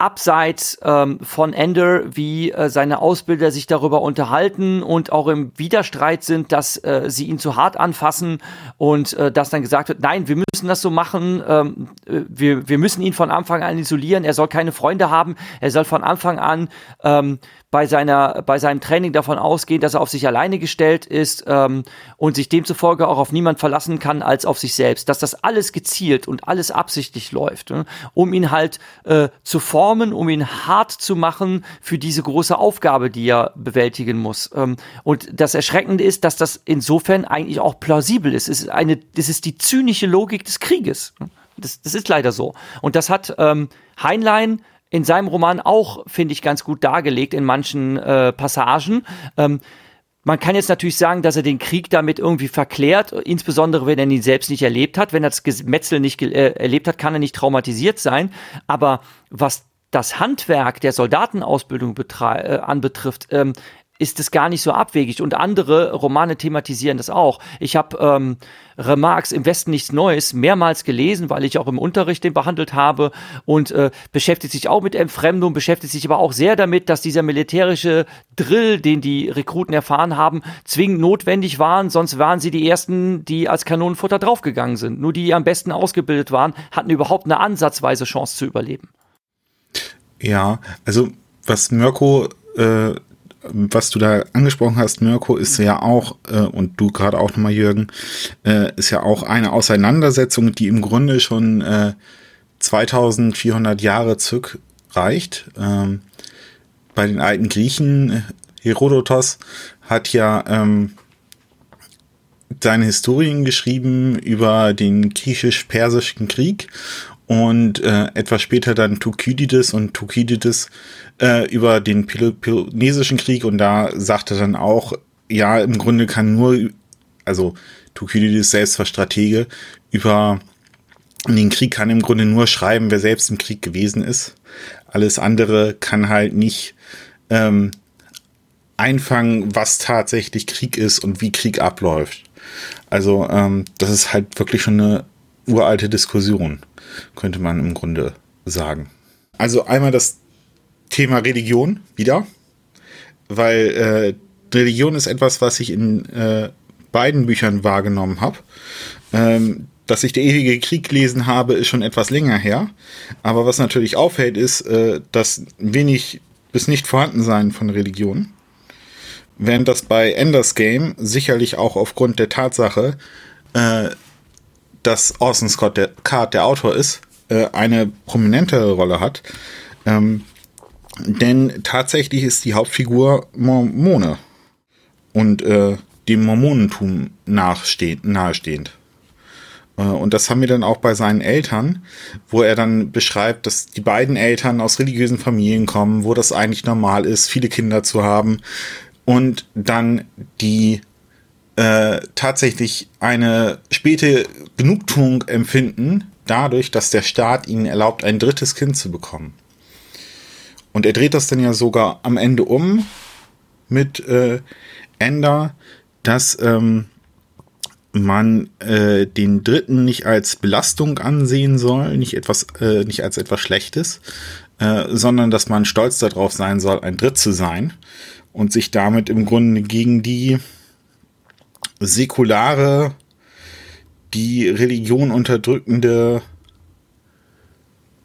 abseits ähm, von Ender, wie äh, seine Ausbilder sich darüber unterhalten und auch im Widerstreit sind, dass äh, sie ihn zu hart anfassen und äh, dass dann gesagt wird, nein, wir müssen das so machen, ähm, äh, wir, wir müssen ihn von Anfang an isolieren, er soll keine Freunde haben, er soll von Anfang an ähm, bei, seiner, bei seinem Training davon ausgehen, dass er auf sich alleine gestellt ist ähm, und sich demzufolge auch auf niemand verlassen kann als auf sich selbst. Dass das alles gezielt und alles absichtlich läuft, ne? um ihn halt äh, zu formen, um ihn hart zu machen für diese große Aufgabe, die er bewältigen muss. Ähm, und das Erschreckende ist, dass das insofern eigentlich auch plausibel ist. Es ist, eine, es ist die zynische Logik des Krieges. Das, das ist leider so. Und das hat ähm, Heinlein in seinem Roman auch, finde ich, ganz gut dargelegt in manchen äh, Passagen. Ähm, man kann jetzt natürlich sagen, dass er den Krieg damit irgendwie verklärt, insbesondere wenn er ihn selbst nicht erlebt hat. Wenn er das Gemetzel nicht äh, erlebt hat, kann er nicht traumatisiert sein. Aber was das Handwerk der Soldatenausbildung äh, anbetrifft, ähm, ist es gar nicht so abwegig. Und andere Romane thematisieren das auch. Ich habe ähm, Remarques im Westen nichts Neues mehrmals gelesen, weil ich auch im Unterricht den behandelt habe und äh, beschäftigt sich auch mit Entfremdung, beschäftigt sich aber auch sehr damit, dass dieser militärische Drill, den die Rekruten erfahren haben, zwingend notwendig waren, sonst waren sie die ersten, die als Kanonenfutter draufgegangen sind. Nur die, die am besten ausgebildet waren, hatten überhaupt eine ansatzweise Chance zu überleben. Ja, also was Mirko äh, was du da angesprochen hast, Mirko, ist ja auch, äh, und du gerade auch nochmal, Jürgen, äh, ist ja auch eine Auseinandersetzung, die im Grunde schon äh, 2400 Jahre zurückreicht. Ähm, bei den alten Griechen, äh, Herodotos hat ja ähm, seine Historien geschrieben über den griechisch-persischen Krieg und äh, etwas später dann Thukydides und Thukydides äh, über den Peloponnesischen Krieg und da sagte dann auch, ja, im Grunde kann nur, also Thukydides selbst war Stratege, über den Krieg kann im Grunde nur schreiben, wer selbst im Krieg gewesen ist. Alles andere kann halt nicht ähm, einfangen, was tatsächlich Krieg ist und wie Krieg abläuft. Also ähm, das ist halt wirklich schon eine uralte Diskussion, könnte man im Grunde sagen. Also einmal das Thema Religion wieder, weil äh, Religion ist etwas, was ich in äh, beiden Büchern wahrgenommen habe. Ähm, dass ich der ewige Krieg gelesen habe, ist schon etwas länger her. Aber was natürlich auffällt, ist äh, das wenig bis nicht Vorhandensein von Religion. Während das bei Enders Game sicherlich auch aufgrund der Tatsache, äh, dass Orson Scott der Card der Autor ist, äh, eine prominentere Rolle hat. Ähm, denn tatsächlich ist die Hauptfigur Mormone. Und äh, dem Mormonentum nahestehend. Äh, und das haben wir dann auch bei seinen Eltern, wo er dann beschreibt, dass die beiden Eltern aus religiösen Familien kommen, wo das eigentlich normal ist, viele Kinder zu haben. Und dann die äh, tatsächlich eine späte Genugtuung empfinden, dadurch, dass der Staat ihnen erlaubt, ein drittes Kind zu bekommen. Und er dreht das dann ja sogar am Ende um mit äh, Ender, dass ähm, man äh, den Dritten nicht als Belastung ansehen soll, nicht etwas, äh, nicht als etwas Schlechtes, äh, sondern dass man stolz darauf sein soll, ein Dritt zu sein und sich damit im Grunde gegen die säkulare, die Religion unterdrückende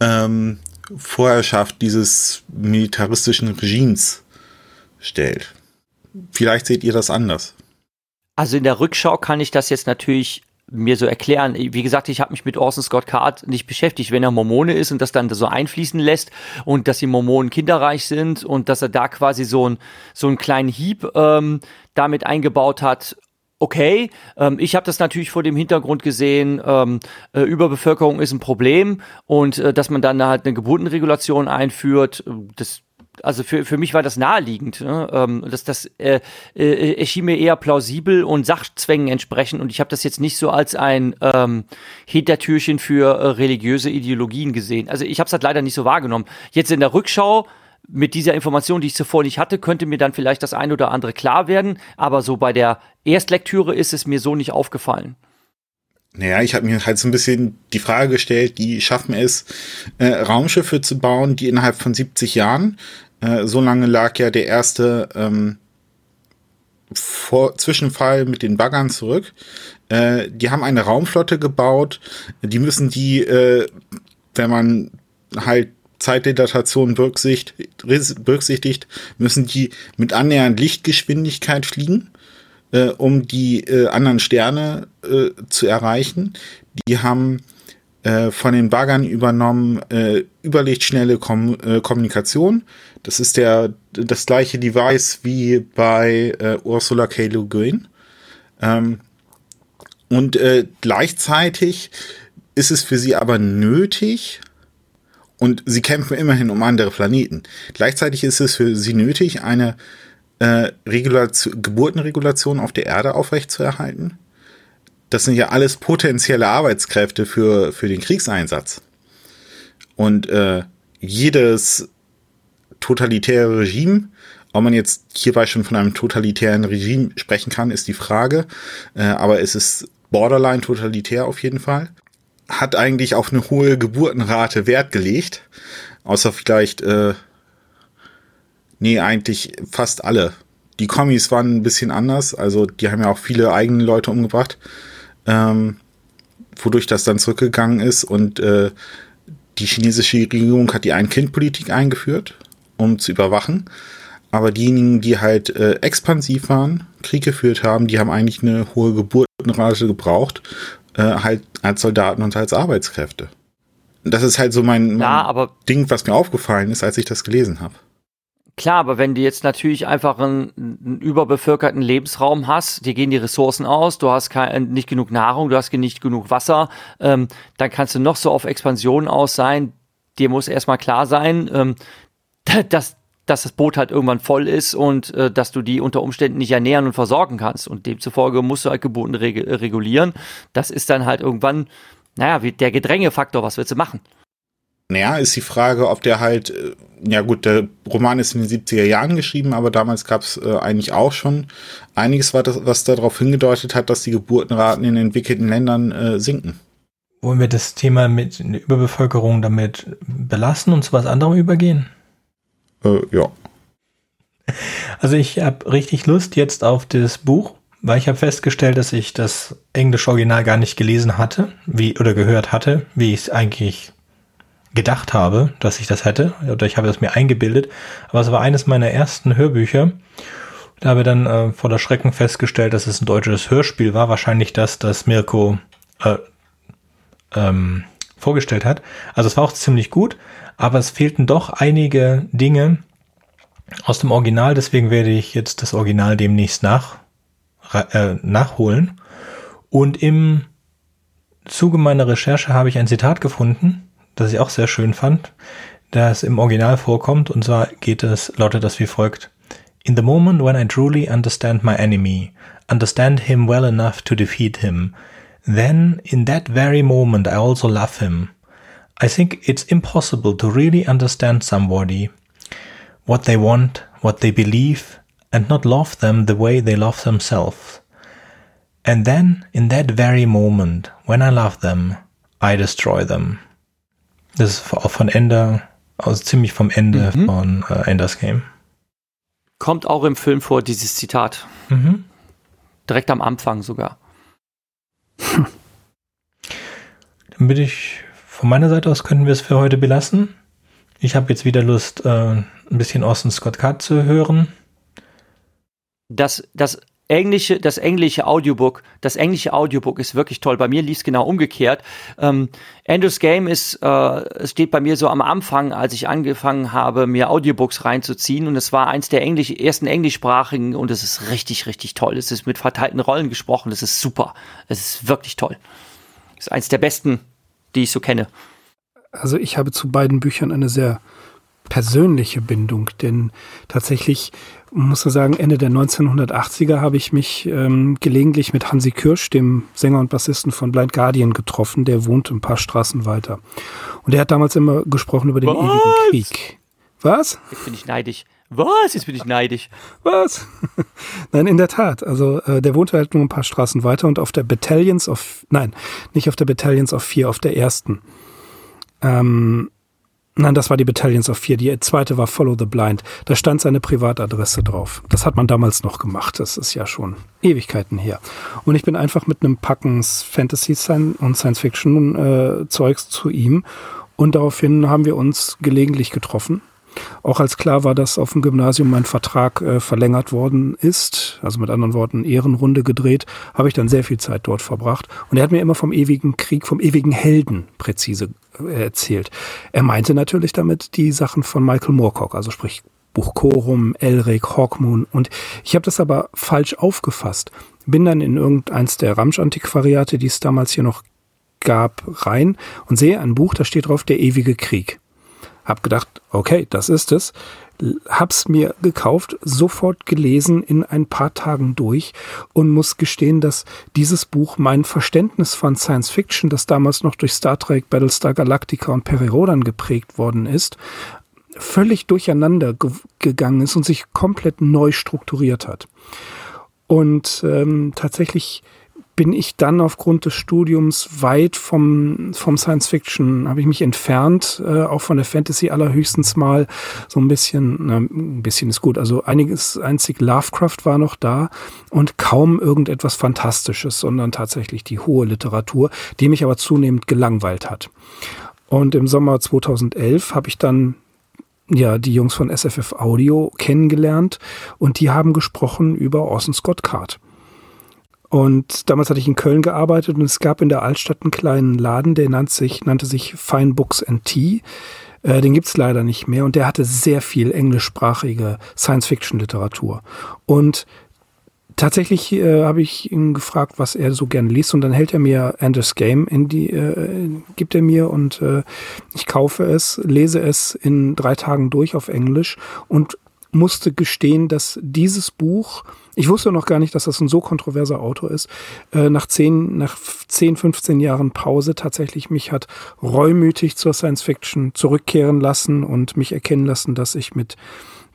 ähm, Vorherrschaft dieses militaristischen Regimes stellt. Vielleicht seht ihr das anders. Also in der Rückschau kann ich das jetzt natürlich mir so erklären. Wie gesagt, ich habe mich mit Orson Scott Card nicht beschäftigt. Wenn er Mormone ist und das dann so einfließen lässt und dass die Mormonen kinderreich sind und dass er da quasi so, ein, so einen kleinen Hieb ähm, damit eingebaut hat, okay. Ähm, ich habe das natürlich vor dem Hintergrund gesehen, ähm, äh, Überbevölkerung ist ein Problem und äh, dass man dann halt eine Geburtenregulation einführt, das also für, für mich war das naheliegend. Ne? Ähm, das das äh, äh, erschien mir eher plausibel und Sachzwängen entsprechend. Und ich habe das jetzt nicht so als ein ähm, Hintertürchen für äh, religiöse Ideologien gesehen. Also ich habe es halt leider nicht so wahrgenommen. Jetzt in der Rückschau mit dieser Information, die ich zuvor nicht hatte, könnte mir dann vielleicht das ein oder andere klar werden. Aber so bei der Erstlektüre ist es mir so nicht aufgefallen. Naja, ich habe mir halt so ein bisschen die Frage gestellt, die schaffen es, äh, Raumschiffe zu bauen, die innerhalb von 70 Jahren, äh, so lange lag ja der erste ähm, Vor Zwischenfall mit den Baggern zurück, äh, die haben eine Raumflotte gebaut, die müssen die, äh, wenn man halt Zeitdilatation berücksichtigt, müssen die mit annähernd Lichtgeschwindigkeit fliegen, äh, um die äh, anderen Sterne äh, zu erreichen. Die haben äh, von den Baggern übernommen äh, überlichtschnelle Kom äh, Kommunikation. Das ist der das gleiche Device wie bei Ursula K. Le Guin. Ähm, und gleichzeitig ist es für sie aber nötig, und sie kämpfen immerhin um andere Planeten. Gleichzeitig ist es für sie nötig, eine äh, Regulation, Geburtenregulation auf der Erde aufrechtzuerhalten. Das sind ja alles potenzielle Arbeitskräfte für, für den Kriegseinsatz. Und äh, jedes totalitäre Regime, ob man jetzt hierbei schon von einem totalitären Regime sprechen kann, ist die Frage. Äh, aber es ist borderline totalitär auf jeden Fall hat eigentlich auf eine hohe Geburtenrate Wert gelegt. Außer vielleicht, äh, nee, eigentlich fast alle. Die Kommis waren ein bisschen anders, also die haben ja auch viele eigene Leute umgebracht, ähm, wodurch das dann zurückgegangen ist und äh, die chinesische Regierung hat die Ein-Kind-Politik eingeführt, um zu überwachen. Aber diejenigen, die halt äh, expansiv waren, Krieg geführt haben, die haben eigentlich eine hohe Geburtenrate gebraucht, äh, halt als Soldaten und als Arbeitskräfte. Das ist halt so mein, mein ja, Ding, was mir aufgefallen ist, als ich das gelesen habe. Klar, aber wenn du jetzt natürlich einfach einen, einen, überbevölkerten Lebensraum hast, dir gehen die Ressourcen aus, du hast kein, nicht genug Nahrung, du hast nicht genug Wasser, ähm, dann kannst du noch so auf Expansion aus sein. Dir muss erstmal klar sein, ähm, dass dass das Boot halt irgendwann voll ist und äh, dass du die unter Umständen nicht ernähren und versorgen kannst. Und demzufolge musst du halt Geburten reg regulieren. Das ist dann halt irgendwann, naja, wie der Gedrängefaktor, was willst du machen? Naja, ist die Frage, ob der halt, äh, ja gut, der Roman ist in den 70er Jahren geschrieben, aber damals gab es äh, eigentlich auch schon einiges, was, was darauf hingedeutet hat, dass die Geburtenraten in entwickelten Ländern äh, sinken. Wollen wir das Thema mit Überbevölkerung damit belassen und zu was anderem übergehen? Äh, ja. Also ich habe richtig Lust jetzt auf das Buch, weil ich habe festgestellt, dass ich das englische Original gar nicht gelesen hatte, wie oder gehört hatte, wie ich es eigentlich gedacht habe, dass ich das hätte, oder ich habe das mir eingebildet. Aber es war eines meiner ersten Hörbücher. Da habe ich dann äh, vor der Schrecken festgestellt, dass es ein deutsches Hörspiel war, wahrscheinlich das, das Mirko äh, ähm, vorgestellt hat. Also es war auch ziemlich gut, aber es fehlten doch einige Dinge aus dem Original, deswegen werde ich jetzt das Original demnächst nach äh, nachholen. Und im Zuge meiner Recherche habe ich ein Zitat gefunden, das ich auch sehr schön fand, das im Original vorkommt. Und zwar geht es, lautet das wie folgt. In the moment when I truly understand my enemy, understand him well enough to defeat him, then in that very moment I also love him. I think it's impossible to really understand somebody, what they want, what they believe, and not love them the way they love themselves. And then, in that very moment, when I love them, I destroy them. Das ist auch von Ende, also ziemlich vom Ende mhm. von äh, Enders Game. Kommt auch im Film vor, dieses Zitat. Mhm. Direkt am Anfang sogar. Dann bin ich, von meiner Seite aus könnten wir es für heute belassen. Ich habe jetzt wieder Lust, äh, ein bisschen Austin Scott Card zu hören. Das, das englische, das englische Audiobook, das englische Audiobook ist wirklich toll. Bei mir lief es genau umgekehrt. Ähm, Andrews Game ist, äh, steht bei mir so am Anfang, als ich angefangen habe, mir Audiobooks reinzuziehen. Und es war eins der Englisch, ersten englischsprachigen und es ist richtig, richtig toll. Es ist mit verteilten Rollen gesprochen. Es ist super. Es ist wirklich toll. Es ist eins der besten, die ich so kenne. Also ich habe zu beiden Büchern eine sehr persönliche Bindung, denn tatsächlich muss man sagen, Ende der 1980er habe ich mich ähm, gelegentlich mit Hansi Kirsch, dem Sänger und Bassisten von Blind Guardian, getroffen. Der wohnt ein paar Straßen weiter. Und er hat damals immer gesprochen über den Was? ewigen Krieg. Was? Jetzt bin ich neidisch. Was? Jetzt bin ich neidisch. Was? nein, in der Tat. Also äh, der wohnte halt nur ein paar Straßen weiter und auf der Battalions of, nein, nicht auf der Battalions of 4, auf der ersten. Ähm, Nein, das war die Battalions of 4. Die zweite war Follow the Blind. Da stand seine Privatadresse drauf. Das hat man damals noch gemacht. Das ist ja schon Ewigkeiten her. Und ich bin einfach mit einem Packen Fantasy und Science Fiction äh, Zeugs zu ihm. Und daraufhin haben wir uns gelegentlich getroffen. Auch als klar war, dass auf dem Gymnasium mein Vertrag äh, verlängert worden ist, also mit anderen Worten Ehrenrunde gedreht, habe ich dann sehr viel Zeit dort verbracht. Und er hat mir immer vom ewigen Krieg, vom ewigen Helden präzise äh, erzählt. Er meinte natürlich damit die Sachen von Michael Moorcock, also sprich Buch Chorum, Elric, Hawkmoon. Und ich habe das aber falsch aufgefasst. Bin dann in irgendeins der Ramsch-Antiquariate, die es damals hier noch gab, rein und sehe ein Buch, da steht drauf Der ewige Krieg. Hab gedacht, okay, das ist es. Hab's mir gekauft, sofort gelesen in ein paar Tagen durch und muss gestehen, dass dieses Buch mein Verständnis von Science Fiction, das damals noch durch Star Trek, Battlestar Galactica und Peri Rodan geprägt worden ist, völlig durcheinander ge gegangen ist und sich komplett neu strukturiert hat. Und ähm, tatsächlich bin ich dann aufgrund des Studiums weit vom, vom Science Fiction, habe ich mich entfernt, äh, auch von der Fantasy allerhöchstens mal so ein bisschen, na, ein bisschen ist gut, also einiges, einzig Lovecraft war noch da und kaum irgendetwas Fantastisches, sondern tatsächlich die hohe Literatur, die mich aber zunehmend gelangweilt hat. Und im Sommer 2011 habe ich dann ja, die Jungs von SFF Audio kennengelernt und die haben gesprochen über Orson Scott Card. Und damals hatte ich in Köln gearbeitet und es gab in der Altstadt einen kleinen Laden, der nannte sich, nannte sich Fine Books and Tea. Äh, den gibt's leider nicht mehr und der hatte sehr viel englischsprachige Science-Fiction-Literatur. Und tatsächlich äh, habe ich ihn gefragt, was er so gerne liest und dann hält er mir Anders Game in die, äh, gibt er mir und äh, ich kaufe es, lese es in drei Tagen durch auf Englisch und musste gestehen, dass dieses Buch ich wusste noch gar nicht, dass das ein so kontroverser Autor ist. Äh, nach, zehn, nach 10, 15 Jahren Pause tatsächlich mich hat reumütig zur Science Fiction zurückkehren lassen und mich erkennen lassen, dass ich mit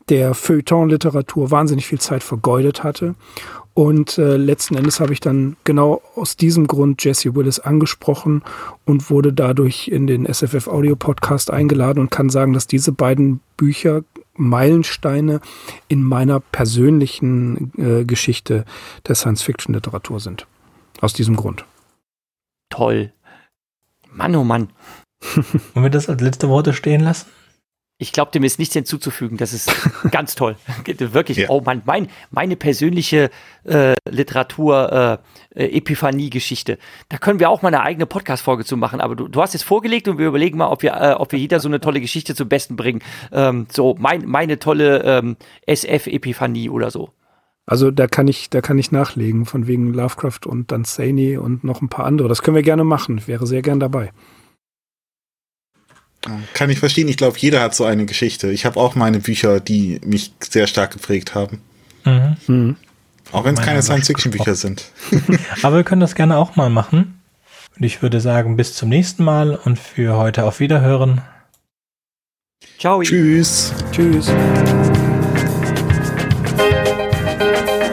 der Feuilleton-Literatur wahnsinnig viel Zeit vergeudet hatte. Und äh, letzten Endes habe ich dann genau aus diesem Grund Jesse Willis angesprochen und wurde dadurch in den SFF Audio Podcast eingeladen und kann sagen, dass diese beiden Bücher Meilensteine in meiner persönlichen äh, Geschichte der Science-Fiction-Literatur sind. Aus diesem Grund. Toll. Mann, oh Mann. Wollen wir das als letzte Worte stehen lassen? Ich glaube, dem ist nichts hinzuzufügen. Das ist ganz toll. Wirklich. Ja. Oh Mann, mein, meine persönliche äh, Literatur äh. Da können wir auch mal eine eigene Podcast-Folge zu machen. Aber du, du hast es vorgelegt und wir überlegen mal, ob wir, äh, ob wir jeder so eine tolle Geschichte zum Besten bringen. Ähm, so mein, meine tolle ähm, SF-Epiphanie oder so. Also da kann ich, da kann ich nachlegen, von wegen Lovecraft und Dunsany und noch ein paar andere. Das können wir gerne machen. Ich wäre sehr gern dabei. Kann ich verstehen. Ich glaube, jeder hat so eine Geschichte. Ich habe auch meine Bücher, die mich sehr stark geprägt haben. Mhm. Mhm. Auch wenn es keine Science-Fiction-Bücher sind. Aber wir können das gerne auch mal machen. Und ich würde sagen, bis zum nächsten Mal und für heute auf Wiederhören. Ciao. Tschüss. Tschüss.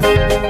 thank you